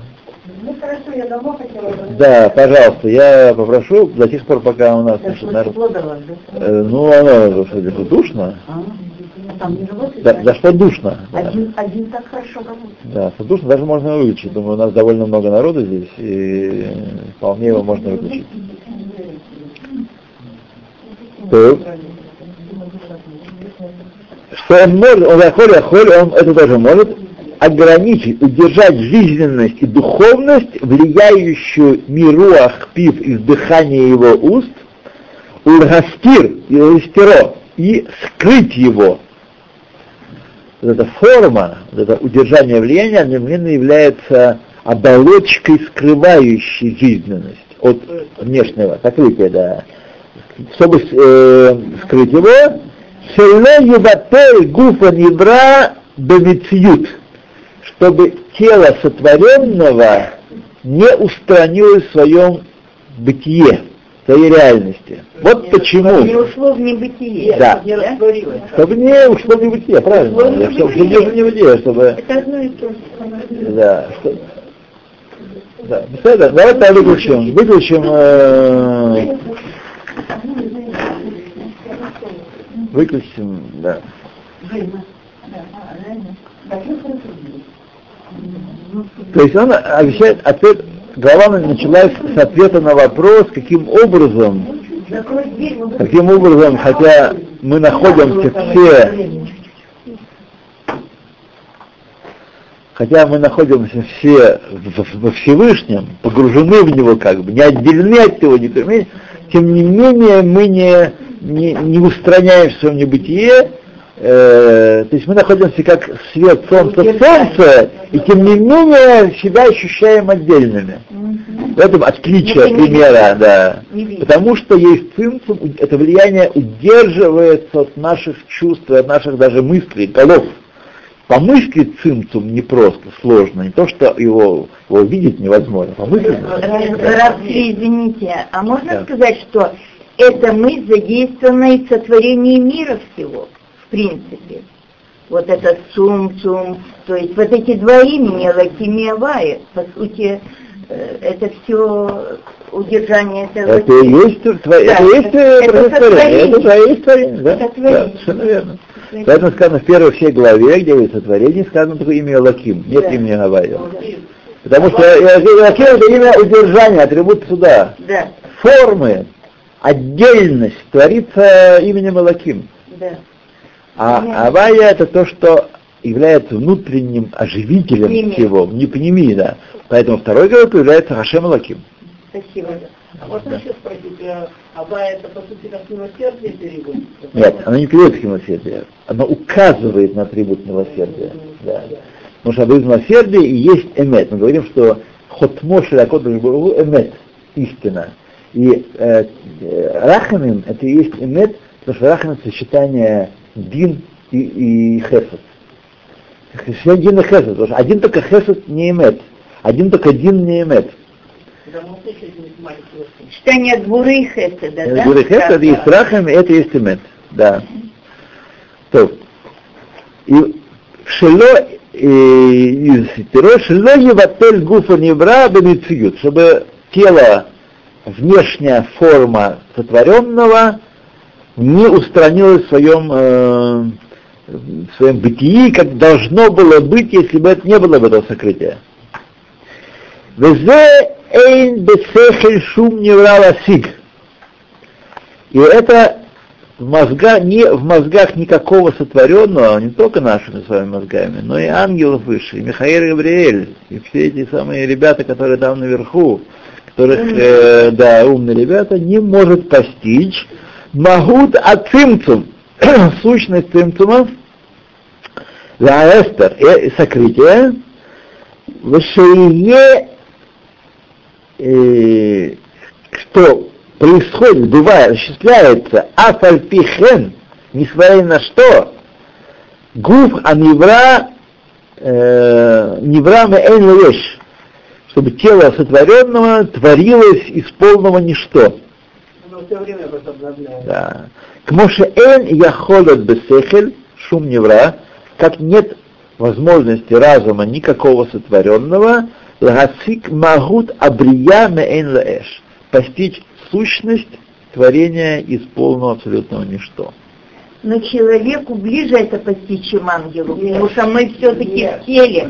Ну я домой хотела. Да, пожалуйста, я попрошу до тех пор, пока у нас, народ- Тепло давать, да? Э, ну, оно где-то душно. А? А там не? Да, да что душно. Да. Один, один так хорошо работает. Да, что душно, даже можно выключить. Думаю, у нас довольно много народу здесь, и вполне его можно выключить. Так. Что он может, он захоль, холь, он это тоже может ограничить, удержать жизненность и духовность, влияющую миру Ахпив из дыхания его уст, Ургастир и Ургастеро, и скрыть его. Вот эта форма, вот это удержание влияния одновременно является оболочкой, скрывающей жизненность от внешнего, сокрытия, да. Чтобы э, скрыть его, «Шелло юбатель гуфа небра бемициют», чтобы тело сотворенного не устранилось в своем бытие, своей реальности. Вот Не почему. ушло в небытие. Да. Не растворилось. Чтобы не ушло в небытие, правильно. Ушло в Чтобы, чтобы не в небытие, чтобы... Это одно и то же. Да. Что... Да. Беседа, давай тогда выключим. Выключим. э, Выключим, да. То есть он обещает ответ, глава началась с ответа на вопрос, каким образом, каким образом, хотя мы находимся все, хотя мы находимся все во Всевышнем, погружены в него как бы, не отделены от него, не тем не менее мы не, не, не устраняем в своем небытие, э, то есть мы находимся как свет солнца солнце, и тем не менее себя ощущаем отдельными. В этом отличие Это не примера, да. Потому что есть цимцум, у- это влияние удерживается от наших чувств, и от наших даже мыслей, голов. Помыслить цимцум непросто, сложно, не то, что его, его видеть невозможно, помыслить невозможно. Равсли, извините, а можно Да. сказать, что это мы задействованы в сотворении мира всего, принципе? Вот этот цум-цум, то есть вот эти два имени, Лаким и Авая, по сути, э, это все удержание этого. Это и есть, тво- Да, это есть это э, сотворение. это есть творение, да, Это да, творение. совершенно верно. Поэтому сказано в первой всей главе, где есть сотворение, сказано такое имя Лаким, нет Да. имени Гавайя. Потому что э, э, Лаким это имя удержания, атрибут суда. Да, формы, отдельность творится именем Элаким. да. А. Авая это то, что является внутренним оживителем Пними. всего, не пними, да. Поэтому второй главой появляется Хашем Элаким. Спасибо. А можно еще спросить, э, Аба это по сути как милосердие переводится? Нет, оно не приводит к милосердию, оно указывает на атрибут милосердия. Да. Потому что атрибут милосердия и есть эмет. Мы говорим, что хотмо широкот эмет, истина. И э, э, рахамим это и есть эмет, потому что рахамим это сочетание дин и, и хесед. Сочетание дин и хесед, потому что один только хесед не эмет, один только дин не маленький Читание Гуры и Хеседа, да? Гуры хесед это есть рахамим, это есть эмет. Да. То. И шело из Тиро, шело еватель гуфа невра бемициют, чтобы тело, внешняя форма сотворенного не устранилась в своем, э, в своем бытии, как должно было быть, если бы это не было бы этого сокрытия. Везе эйн бесехель шум невра ласиг. И это в, мозга, не, в мозгах никакого сотворенного, не только нашими с вами мозгами, но и ангелов выше, и Михаил Габриэль, и все эти самые ребята, которые там наверху, которых, э, да, умные ребята, не может постичь Магут ацимцум, <clears throat> сущность цимцума, Лаэстер, и сокрытие, Вышее, э, что происходит, бывает, осуществляется. Афальпихен, несмотря на что, гуф анивра э, невра меэн леш, чтобы тело сотворенного творилось из полного ничто. Все время возобновляет. Да. К Моше эн яхолет бесехель, шум невра, как нет возможности разума никакого сотворенного, лагасик магут абрия меэн лаэш, постичь сущность творения из полного абсолютного ничто. Но человеку ближе это постичь, чем ангелу, потому что мы все-таки в теле.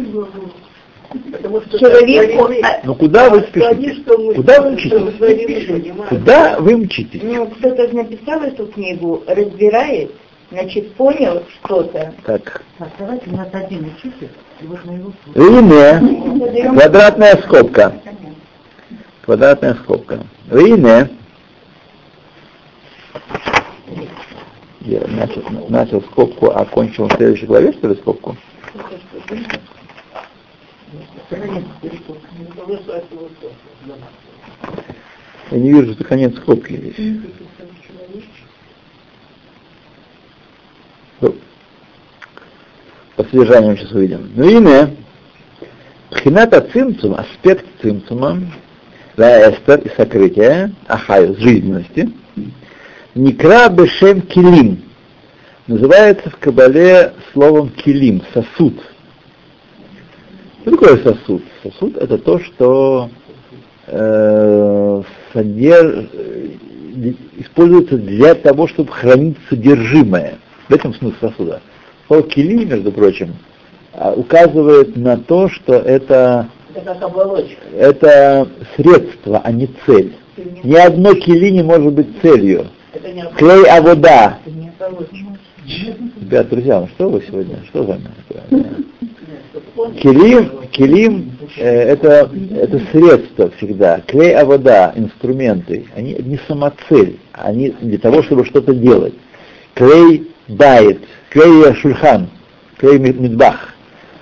Потому что Человеку, сотворены- а, Ну куда вы что они, спешите? что мы, Куда вы мчитесь? Куда вы мчитесь? ну, кто-то же написал эту книгу, разбирает, значит, понял что-то. Так. Давайте у нас один учитель, и вот на его Ине, квадратная скобка. Квадратная скобка. Ине, я начал, начал скобку, а окончил в следующей главе, что ли, скобку? Я не вижу, что конец скобки здесь. По содержанию сейчас увидим. Ну, имя. Пхината цимцум, аспект цимцума, Эстер и сокрытие, ахаю, жизненности, Никра Бешем Килим, называется в Кабале словом килим, сосуд. Что такое сосуд? Сосуд это то, что э, содерж... используется для того, чтобы хранить содержимое. В этом смысл сосуда. Слово кили, между прочим, а, указывает на то, что это, это средство, а не цель. Ни одно кили не может быть целью. Клей авода. Ребят, друзья, ну что вы сегодня? Что за Келим, келим э, это, это средство всегда. Клей а вода, инструменты, они не самоцель, они для того, чтобы что-то делать. Клей дает, клей шульхан, клей медбах.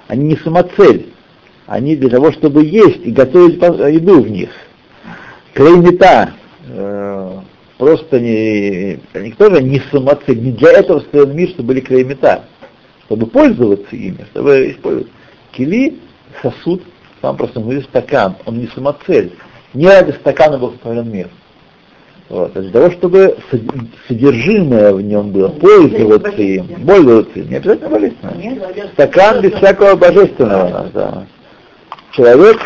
Они не самоцель, они для того, чтобы есть и готовить еду в них. Клей мета, э, просто не, никто же не самоцель, не для этого стоял мир, чтобы были клеймета, чтобы пользоваться ими, чтобы использовать. Кили, сосуд, сам просто говорит стакан, он не самоцель. Не ради стакана был сотворен мир. Вот. А для того, чтобы содержимое в нем было, пользоваться им, пользоваться им, не обязательно божественное. Стакан без всякого божественного. Да. Человек,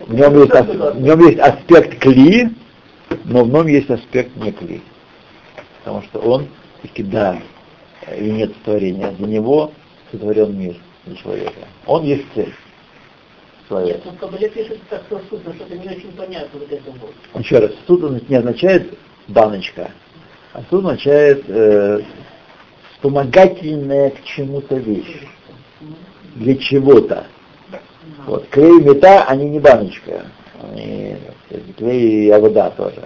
в нем, есть, в нем есть аспект кли, но в нем есть аспект не кли. Потому что он таки да, нет творения. Для него сотворен мир для человека. Он есть цель. Человек. Нет, но Кабале пишет так сосуд, но что-то не очень понятно вот это вот. Еще раз, сосуд не означает баночка, а сосуд означает э, вспомогательная к чему-то вещь. Для чего-то. Вот, клей мета, они не баночка. Они, клей и вода тоже.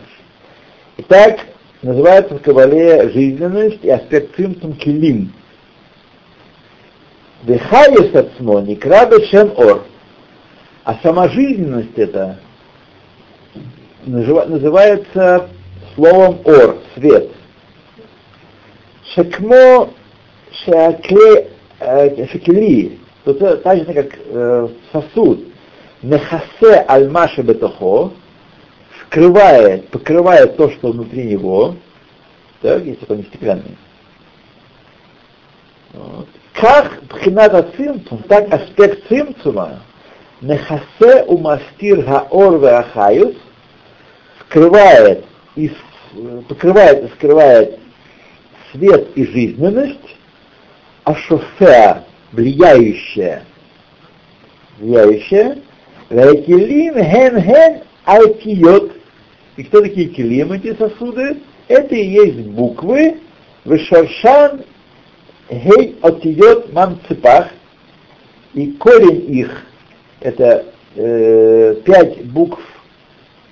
Итак, называется в Кабале жизненность и аспект симптом килим. Вехайес ацмо, не шем ор. А сама жизненность это называется словом ор, свет. Шекмо шеакле э, шекели, то так же как э, сосуд, нехасе альмаша бетохо, скрывает, покрывает то, что внутри него, так, если он не стеклянный. Вот. Как пхината цимцум, так аспект цимцума, нехасе умастир хаор веахаюс, скрывает и покрывает и скрывает свет и жизненность, а шофеа, влияющая, влияющая, векилим хен хен альтиот. И кто такие килим, эти сосуды? Это и есть буквы, вешаршан Гей отиет мамцепах, и корень их, это э, пять букв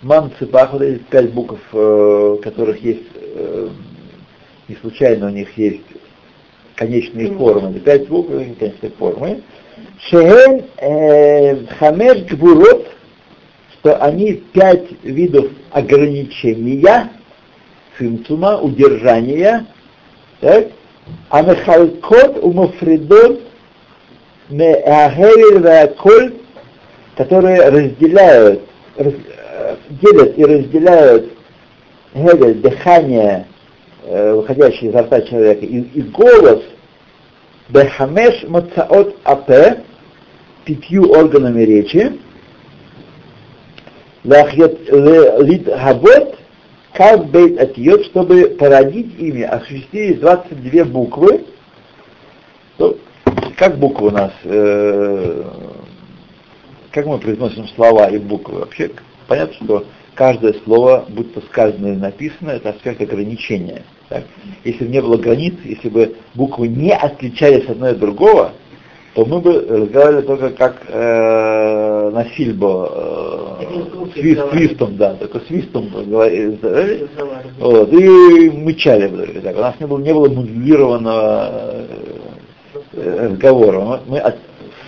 мамцепах, вот эти пять букв, э, которых есть, э, не случайно у них есть конечные формы, это пять букв, конечные формы, Шехен э, Хамеш Гбурот, что они пять видов ограничения, цимцума, удержания, так, Амехалкот умофридот меахериль веаколь, которые разделяют, раз, делят и разделяют гевель, дыхание, выходящее изо рта человека, и, и голос, бехамеш мацаот апе, пятью органами речи, лит хабот, как бейт отъет, чтобы породить ими, осуществились 22 буквы. То, как буквы у нас, э, как мы произносим слова и буквы? Вообще понятно, что каждое слово, будь то сказано или написано, это аспект ограничения. Так? Если бы не было границ, если бы буквы не отличались одно от другого, то мы бы разговаривали только как э, на Сильбо, э, свист, свистом, да, только свистом говорили, вот, и мычали бы так. У нас не было, не было модулированного э, разговора. Мы, мы от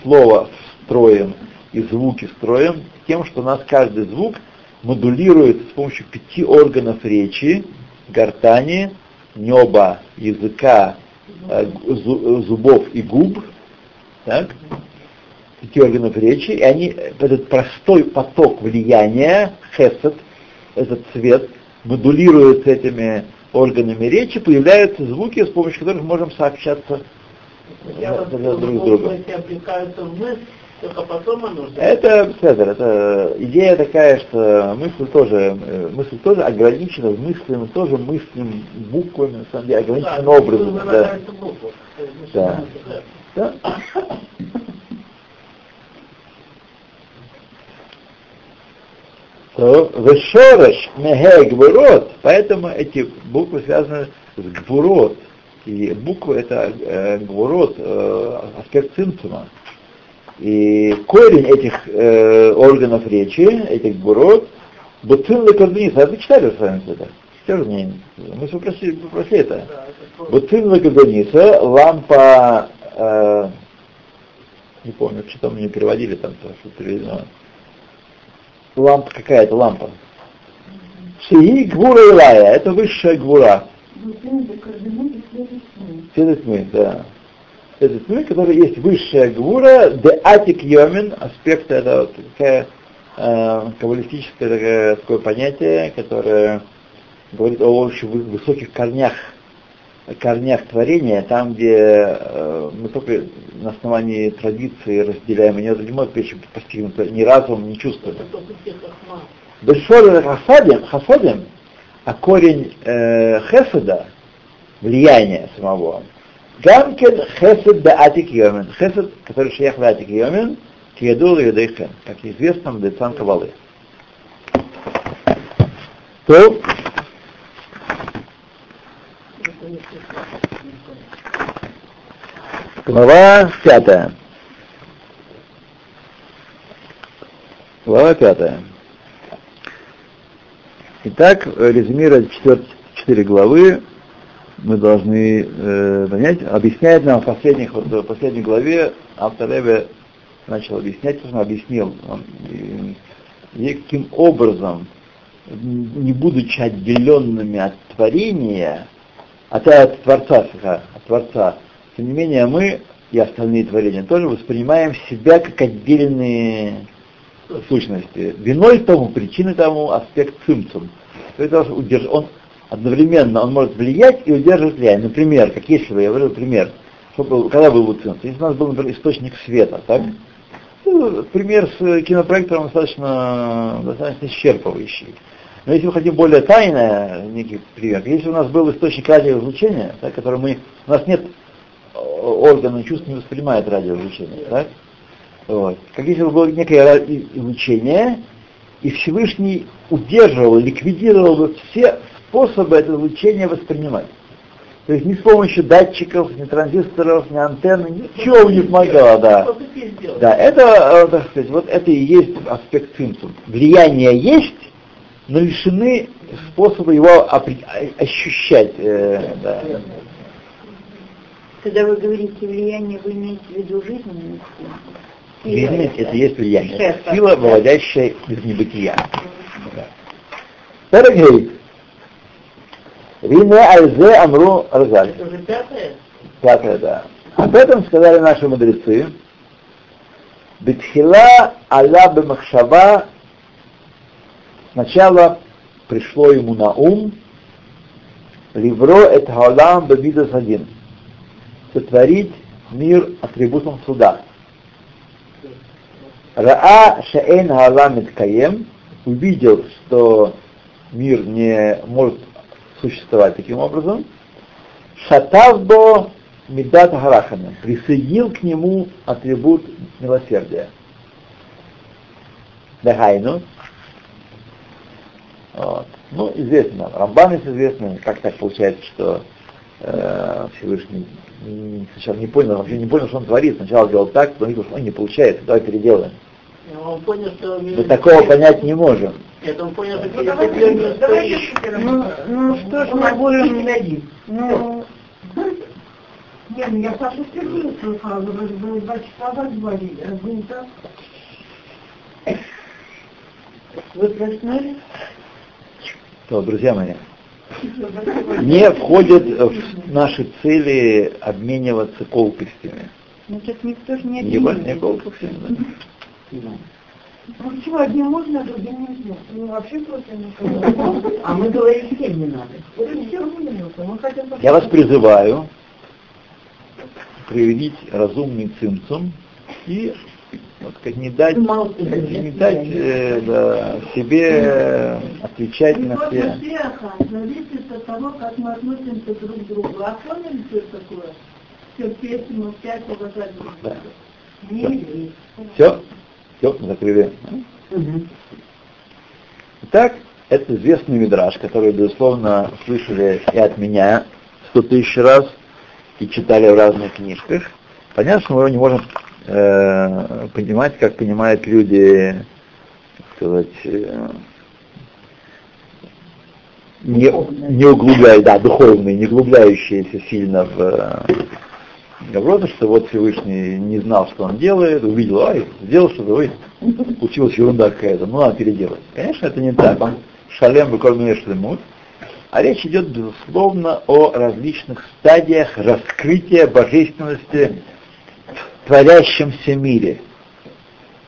слова строим и звуки строим тем, что у нас каждый звук модулирует с помощью пяти органов речи, гортани, неба, языка, э, зубов и губ, так? пяти органов речи, и они, этот простой поток влияния, хесед, этот цвет, модулируется этими органами речи, появляются звуки, с помощью которых можем сообщаться Я друг с другом. Это, Седер, это идея такая, что мысль тоже, э, мысль тоже ограничена, в мысли мы тоже мыслим буквами, на самом деле, ограниченным Да, образом. Да. Да. Да. То Вешореш меге гвурот, поэтому эти буквы связаны с гвурот. И буквы это э, гвурот, э, аспект цинцума. И корень этих э, органов речи, этих гвурот, бутын лекаднис, а вы читали с вами это? Читали мне? Мы попросили, попросили это. Тоже. Бутын лекадниса, лампа, э, не помню, что там мне переводили там, то, что переведено. Лампа какая-то лампа. Шии гвура Илая, это высшая гвура. Свет тьмы, да. Свет тьмы, который есть высшая гвура, де атик йомин, аспект это вот такая э, каббалистическое такое, такое понятие, которое говорит о очень вы- высоких корнях, корнях творения, там, где э, мы только на основании традиции разделяем, и не, не может вещи постигнуть ни разумом, ни чувством. Это только тех хахма. Бешор хасадим, хасадим, а корень э, хеседа, влияние самого, гамкен хесед да атик йомен. Хесед, который шеях да атик йомен, киядул юдейхен, как известно Децан Кабалы. То, глава пятая. Глава пятая. Итак, э, резюмируя четыре главы, мы должны э, понять, объясняет нам в последних, вот, в последней главе автор Ребе начал объяснять, что он объяснил, он, и- и каким образом, не будучи отделенными от творения, от, от Творца, от Творца, тем не менее мы и остальные творения тоже воспринимаем себя как отдельные сущности. Виной тому, причиной тому аспект цимцум. Он удерж- он одновременно он может влиять и удерживать влияние. Например, как если бы, я говорил пример, что был, когда был бы цимцум, если у нас был, например, источник света, так? Ну, пример с кинопроектором достаточно, достаточно исчерпывающий. Но если мы хотим более тайное, некий пример, если у нас был источник радиоизлучения, так, который мы, у нас нет э, органа чувств, не воспринимает радиоизлучение, так? Вот. Как если бы было некое излучение, и Всевышний удерживал, ликвидировал бы все способы это излучение воспринимать. То есть ни с помощью датчиков, ни транзисторов, ни антенны, ничего не помогало, да. Да, это, э, так сказать, вот это и есть аспект цинцум. Влияние есть, но лишены способа его о- ощущать. э, да. Когда вы говорите влияние, вы имеете в виду жизненную силу? Жизненность это есть влияние. Это сила, выводящая из небытия. Да. Дорогие, Вине Альзе Амру Арзаль. Это уже пятое? Пятое, да. Об этом сказали наши мудрецы. Бетхила Алла Бемахшава сначала пришло ему на ум Ливро это Хаолам Бебидас один. Сотворить мир атрибутом суда. Раа Шаэн Хаолам Миткаем увидел, что мир не может существовать таким образом. Шатавбо Медат Харахана присоединил к нему атрибут милосердия. Дагайну. Вот. Ну, известно, Рамбам есть известно, как так получается, что э, Всевышний сначала не понял, вообще не понял, что он творит. Сначала делал так, потом видел, что он не получается, давай переделаем. Ну, Он понял, что... Мы такого понять не можем. Нет, он понял, что Ну, давайте, давайте шутера. Ну, ну что ж мы будем... Ну, Не, ну я Сашу Сергею свою фразу, бы два часа так говорили, разве не так? вы проснулись? То, друзья мои, не входит в наши цели обмениваться колкостями. Ну так никто же не Не больше никакого совсем, да. Ну почему одним можно, а другим нельзя? Ну вообще против никого. А мы говорим, всем не надо. Это все минуты. Мы хотим Я вас призываю проявить разумный цимцум и вот, как не дать, Мало как не дать э, да, себе отвечать на все. успеха зависит от того, как мы относимся друг к другу. А поняли, что такое? Терпеть, молчать, уважать друг друга. Все, все, закрыли. Итак, это известный мидраж, который, безусловно, слышали и от меня сто тысяч раз, и читали в разных книжках. Понятно, что мы его не можем э, понимать, как понимают люди, так сказать, э, не, не углубляя, да, духовные, не углубляющиеся сильно в э, Гаврота, что вот Всевышний не знал, что он делает, увидел, ай, сделал что-то, ой, получилась ерунда какая-то, ну надо переделать. Конечно, это не так. Он шалем выкормил шлемут. А речь идет, безусловно, о различных стадиях раскрытия божественности творящемся мире.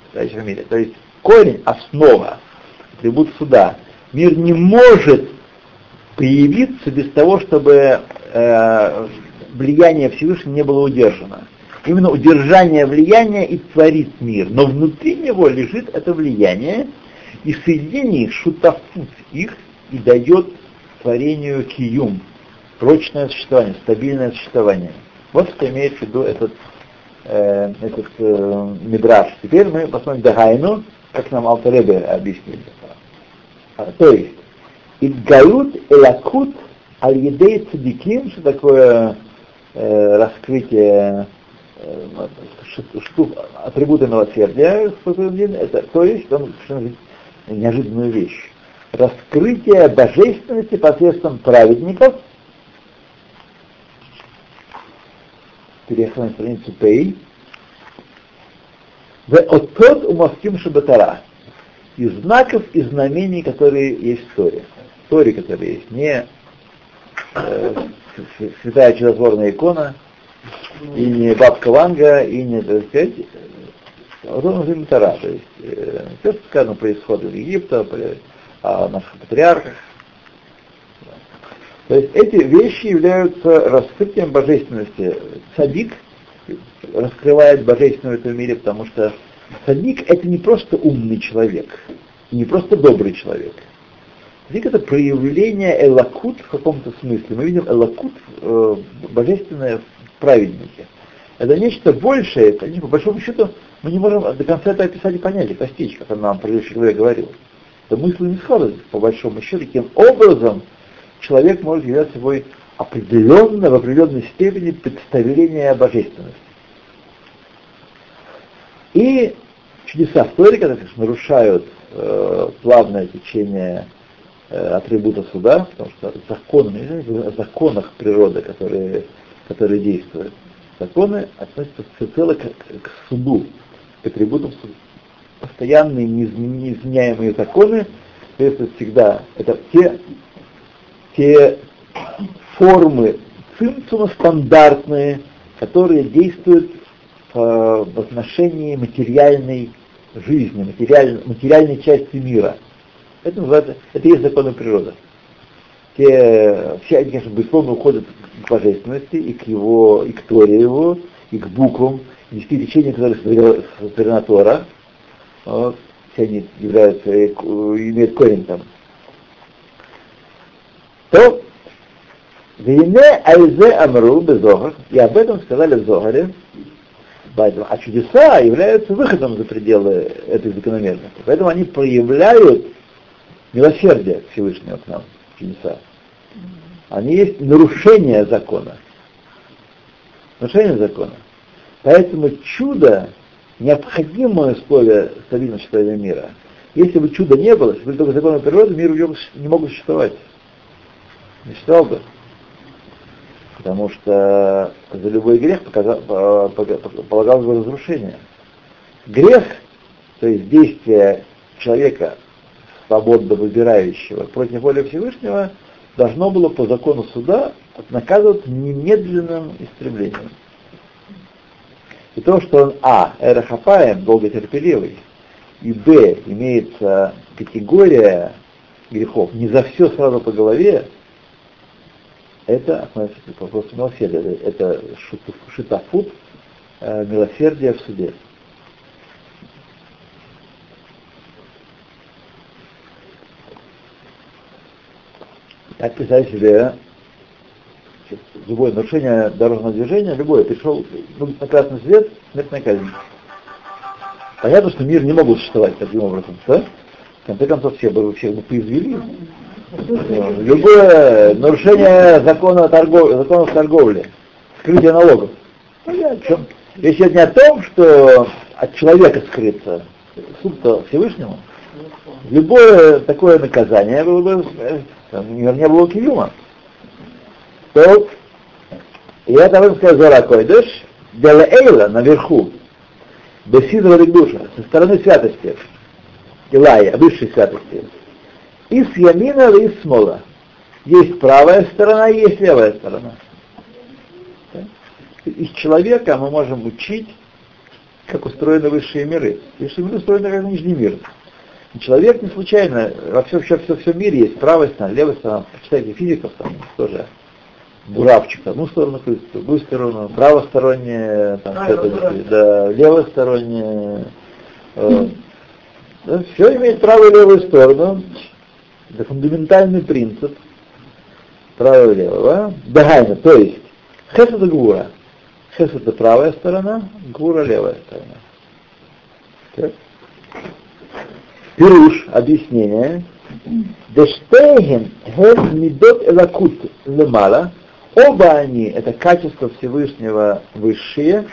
В творящемся мире. То есть корень, основа, атрибут суда. Мир не может появиться без того, чтобы э, влияние Всевышнего не было удержано. Именно удержание влияния и творит мир. Но внутри него лежит это влияние, и соединение шутафут их и дает творению киюм, прочное существование, стабильное существование. Вот что имеет в виду этот, э, этот э, мидраж. Теперь мы посмотрим Дагайну, как нам Алтаребе объяснили. А, то есть, Идгают элакут аль-едей цадиким, что такое э, раскрытие э, штук, атрибуты милосердия, это, то есть, он совершенно неожиданную вещь. Раскрытие божественности посредством праведников. Переехали на страницу Пей. В отот умовким шабатара. Из знаков и знамений, которые есть в Торе. В Торе, которые есть. Не э, святая чудотворная икона, и не бабка Ванга, и не, так сказать, вот он уже Тара, то есть э, все, что сказано про исход из Египта, про, о наших патриархах. То есть эти вещи являются раскрытием божественности. Садик раскрывает божественную в этом мире, потому что садик это не просто умный человек, не просто добрый человек. Садик это проявление элакут в каком-то смысле. Мы видим элакут э, божественное в праведнике. Это нечто большее, конечно, по большому счету, мы не можем до конца это описать и понять, и постичь, как он нам в предыдущей главе говорил. Это мысли не сходят, по большому счету, каким образом человек может являть собой определенно, в определенной степени представление божественности. И чудеса Торе, которые конечно, нарушают э, плавное течение э, атрибута суда, потому что законы, о законах природы, которые, которые действуют, законы относятся всецело к, к суду, к атрибутам суда. Постоянные неизменяемые законы соответствуют всегда. Это те, те формы цимцума стандартные, которые действуют в, в отношении материальной жизни, материаль, материальной части мира. Это называется, это есть законы природы. Те, все они, конечно, безусловно уходят к божественности, и к его, и к Торе его, и к буквам, и к течению, которые сотворена Тора. Вот, все они являются, имеют корень там. То, Вине Айзе Амру Безохар, и об этом сказали в Зогаре, Поэтому, а чудеса являются выходом за пределы этой закономерности. Поэтому они проявляют милосердие Всевышнего к нам, чудеса. Они есть нарушение закона. Нарушение закона. Поэтому чудо необходимое условие стабильного существования мира. Если бы чуда не было, если бы только законы природы, мир не мог существовать. Существовал бы потому что за любой грех полагалось бы разрушение. Грех, то есть действие человека, свободно выбирающего против воли Всевышнего, должно было по закону суда наказываться немедленным истреблением. И то, что он А, эрахапаем, долготерпеливый, и Б, имеется категория грехов, не за все сразу по голове, это относится к вопросу милосердия. Это шитафут, э, милосердие в суде. Так представь себе любое нарушение дорожного движения, любое, пришел ну, на красный свет, смертная казнь. Понятно, что мир не могут существовать таким образом, да? В конце концов, все бы всех бы поизвели. Любое нарушение закона торгов... законов торговли, скрытие налогов. Понятно. Речь идет не о том, что от человека скрыться, суд-то Всевышнему. Любое такое наказание было бы, не было киюма. То, и это русская зора койдыш, для Эйла наверху, Бесидра душа, со стороны святости, Илая, высшей святости, и с ямина, и с смола. Есть правая сторона, есть левая сторона. Из человека мы можем учить, как устроены высшие миры. Высшие миры устроены как нижний мир. И человек не случайно, во всем, все, все, все мире есть правая сторона, левая сторона. Почитайте физиков там тоже буравчик, одну сторону крутит, другую сторону, правосторонняя, там, это, да, левосторонняя. Э, все имеет правую и левую сторону. Это фундаментальный принцип правого и левого. Дагайна, то есть хес это гура. Хес это правая сторона, гура левая сторона. Так. Пируш, объяснение. Дештейген хем мидот элакут лемала. Оба они, это качество Всевышнего высшие,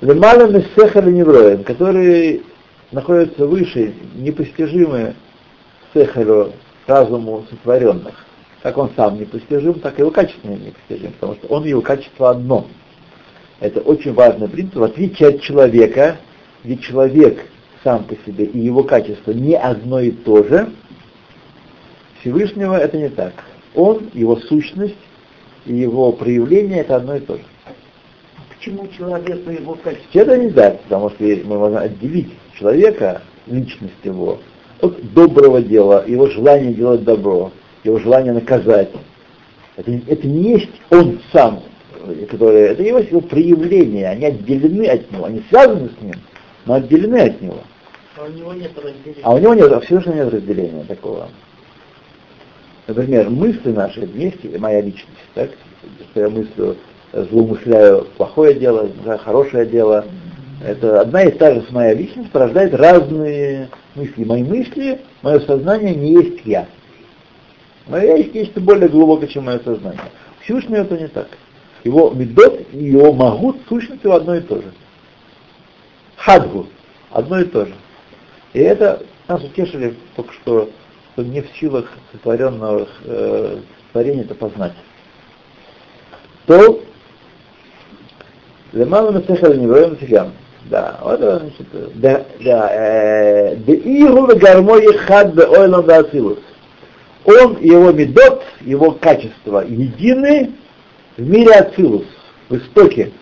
лемала мессехали невроем, которые находятся выше, непостижимы сехалю, разуму сотворенных. Как он сам непостижим, так и его качество непостижим, потому что он и его качество одно. Это очень важный принцип, в отличие от человека, где человек сам по себе и его качество не одно и то же, Всевышнего это не так. Он, его сущность и его проявление это одно и то же. Почему человеку его качество? Это не так, потому что мы можем отделить человека, личность его, от доброго дела, его желание делать добро, его желание наказать. Это, это не есть он сам, который, это его, его проявления, они отделены от него, они связаны с ним, но отделены от него. А у него нет разделения. А у него нет, абсолютно нет разделения такого. Например, мысли наши, есть моя личность, так? Что я мыслю, злоумышляю плохое дело, хорошее дело. Это одна и та же моя личность порождает разные мысли. Мои мысли, мое сознание не есть я. Моя есть нечто более глубокое, чем мое сознание. Всевышний это не так. Его медот и его магут сущность его одно и то же. Хадгу одно и то же. И это нас утешили только что что не в силах сотворенного э, творения это познать. То Лемала Месехал Невроем Цигам. Да, вот значит, да, да, э, Деиру гармой хад ойлам да Он и его медот, его качество едины в мире Ацилус, в истоке.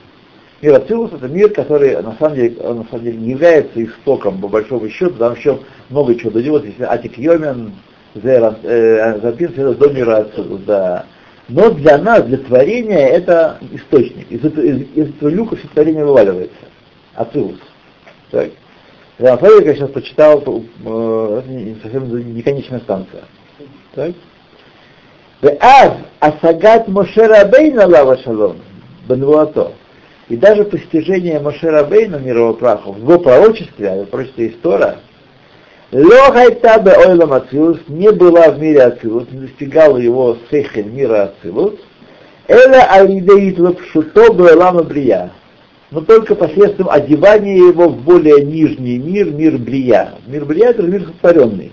Мир Ацилус это мир, который на самом деле, он, на самом деле не является истоком, по большому счету, там еще много чего дойдет, если Атик Йомен, Запин, это до мира Ацилус, да. Но для нас, для творения, это источник. Из из, из этого люка все творение вываливается. Ацилус. Так. Рафаэль, я сейчас прочитал, э, это не, совсем не конечная станция. Так. Аз Асагат Мошера Бейна Лава Шалом Бенвуато. И даже постижение Мошера Бейна мирового праха в его пророчестве, а пророчестве Истора, Лохайта бе ойлам Ацилус не была в мире Ацилус, не достигала его сехель мира Ацилус, Эла алидеит лапшуто бе брия. Но только посредством одевания его в более нижний мир, мир брия. Мир брия это мир сотворенный.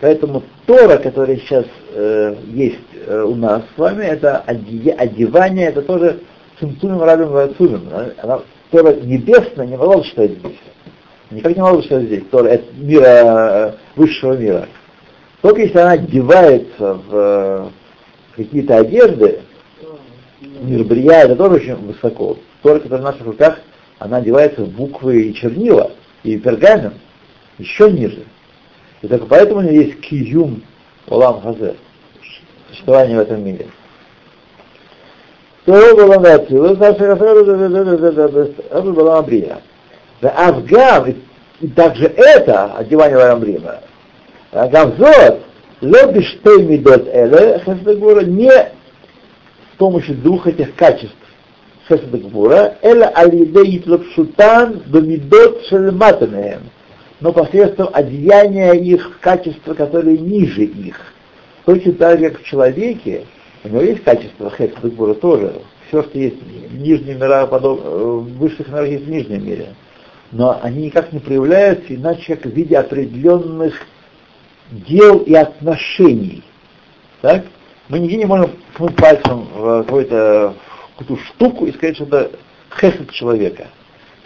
Поэтому Тора, которая сейчас э, есть э, у нас с вами, это одевание, это тоже цимцумим рабим вацумим. Она, Тора небесная не могла читать здесь. Никак не могла читать здесь. Тора это мира, э, высшего мира. Только если она одевается в э, какие-то одежды, мир брия, это тоже очень высоко. Тора, которая в наших руках, она одевается в буквы и чернила, и пергамент, еще ниже. И только поэтому у нее есть киюм Олам Хазе, существование в этом мире. Амбрия. Авгам, и также это одевание в Амбрима, Гавзот, лобиштей мидот эле, хесдагура, не с помощью двух этих качеств хесдагура, эла алидей лапшутан бамидот шельматанеем, но посредством одеяния их в качества, которые ниже их. Точно так как в человеке, у него есть качество хесдагура тоже, все, что есть в нижнем мире, подоб... в высших мирах есть в нижнем мире. Но они никак не проявляются, иначе как в виде определенных дел и отношений. Так? Мы нигде не можем ткнуть пальцем в какую-то какую штуку и сказать, что это хесед человека.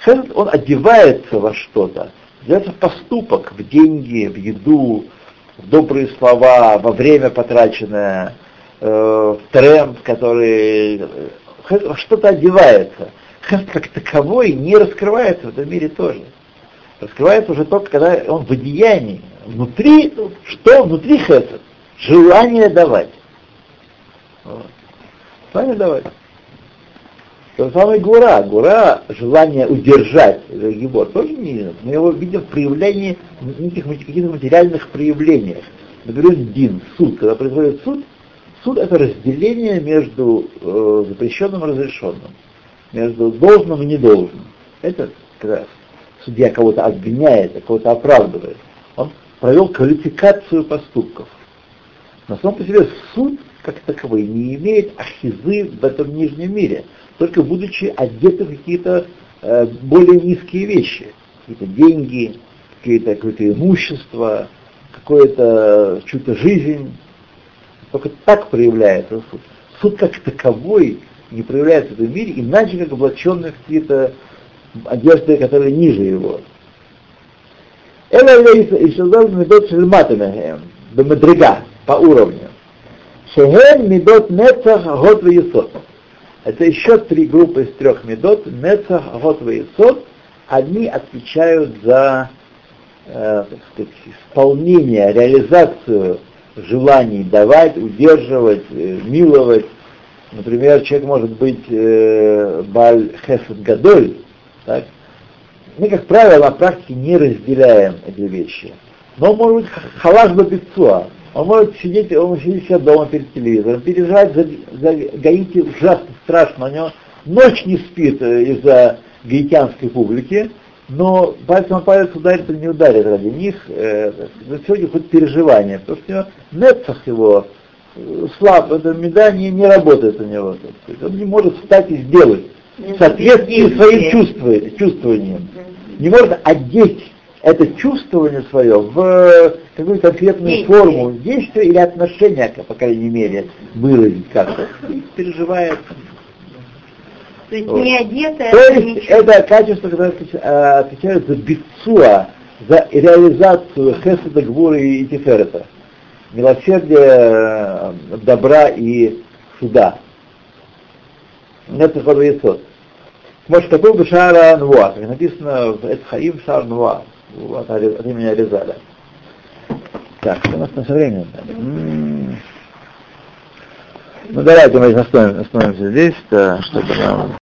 Хесед, он одевается во что-то, одевается в поступок, в деньги, в еду, в добрые слова, во время потраченное, э, в тренд, который хесед во что-то одевается. Хесед как таковой не раскрывается в этом мире тоже. Раскрывается уже только, когда он в одеянии, внутри, что внутри хесед? Желание давать. Вот. Желание давать. То самое гура. Гура, желание удержать гибор, тоже не Мы его видим в проявлении, каких-то материальных проявлениях. Например, дин, суд. Когда происходит суд, суд это разделение между э, запрещенным и разрешенным, между должным и недолжным. Это когда судья кого-то обвиняет, кого-то оправдывает. Он провел квалификацию поступков. На самом по себе суд, как таковые, не имеет ахизы в этом нижнем мире, только будучи одеты в какие-то э, более низкие вещи, какие-то деньги, какие-то, какое-то имущество, какое-то чью-то жизнь. Только так проявляется суд. Суд как таковой не проявляется в этом мире, иначе как облаченные в какие-то одежды, которые ниже его. Это является еще назван метод Шельматенахем, до Медрига, по уровню. Шехен медот нецах, год весот. Это еще три группы из трех медот. Нецах, год весот. Они отвечают за э, так сказать, исполнение, реализацию желаний давать, удерживать, э, миловать. Например, человек может быть э, баль хесед гадоль? Мы, как правило, на практике не разделяем эти вещи. Но может быть халаш бабицуа. Он может сидеть, он может сидеть себя дома перед телевизором, переживать за, за Гаити ужасно страшно. У него ночь не спит э, из-за гаитянской публики, но пальцем палец ударит или не ударит ради них. Э, сегодня хоть переживания, потому что у него нецах его э, слаб, это меда не, не работает у него. Он не может встать и сделать в соответствии своим чувствованием. Не может одеть это чувствование свое в какую-то конкретную действие. форму действия или отношения, по крайней мере, выразить как-то. Переживает. То есть вот. не одетое, То есть ничего. это качество, которое отвечает за бицуа, за реализацию хеседа, гвура и тиферета. Милосердие, добра и суда. Это Хор Может, такой бы Шара Нуа, как написано в Эцхаим Шар Нуа, от, от имени Аризаля. Так, что у нас на времени? Ну давайте мы остановимся здесь, чтобы нам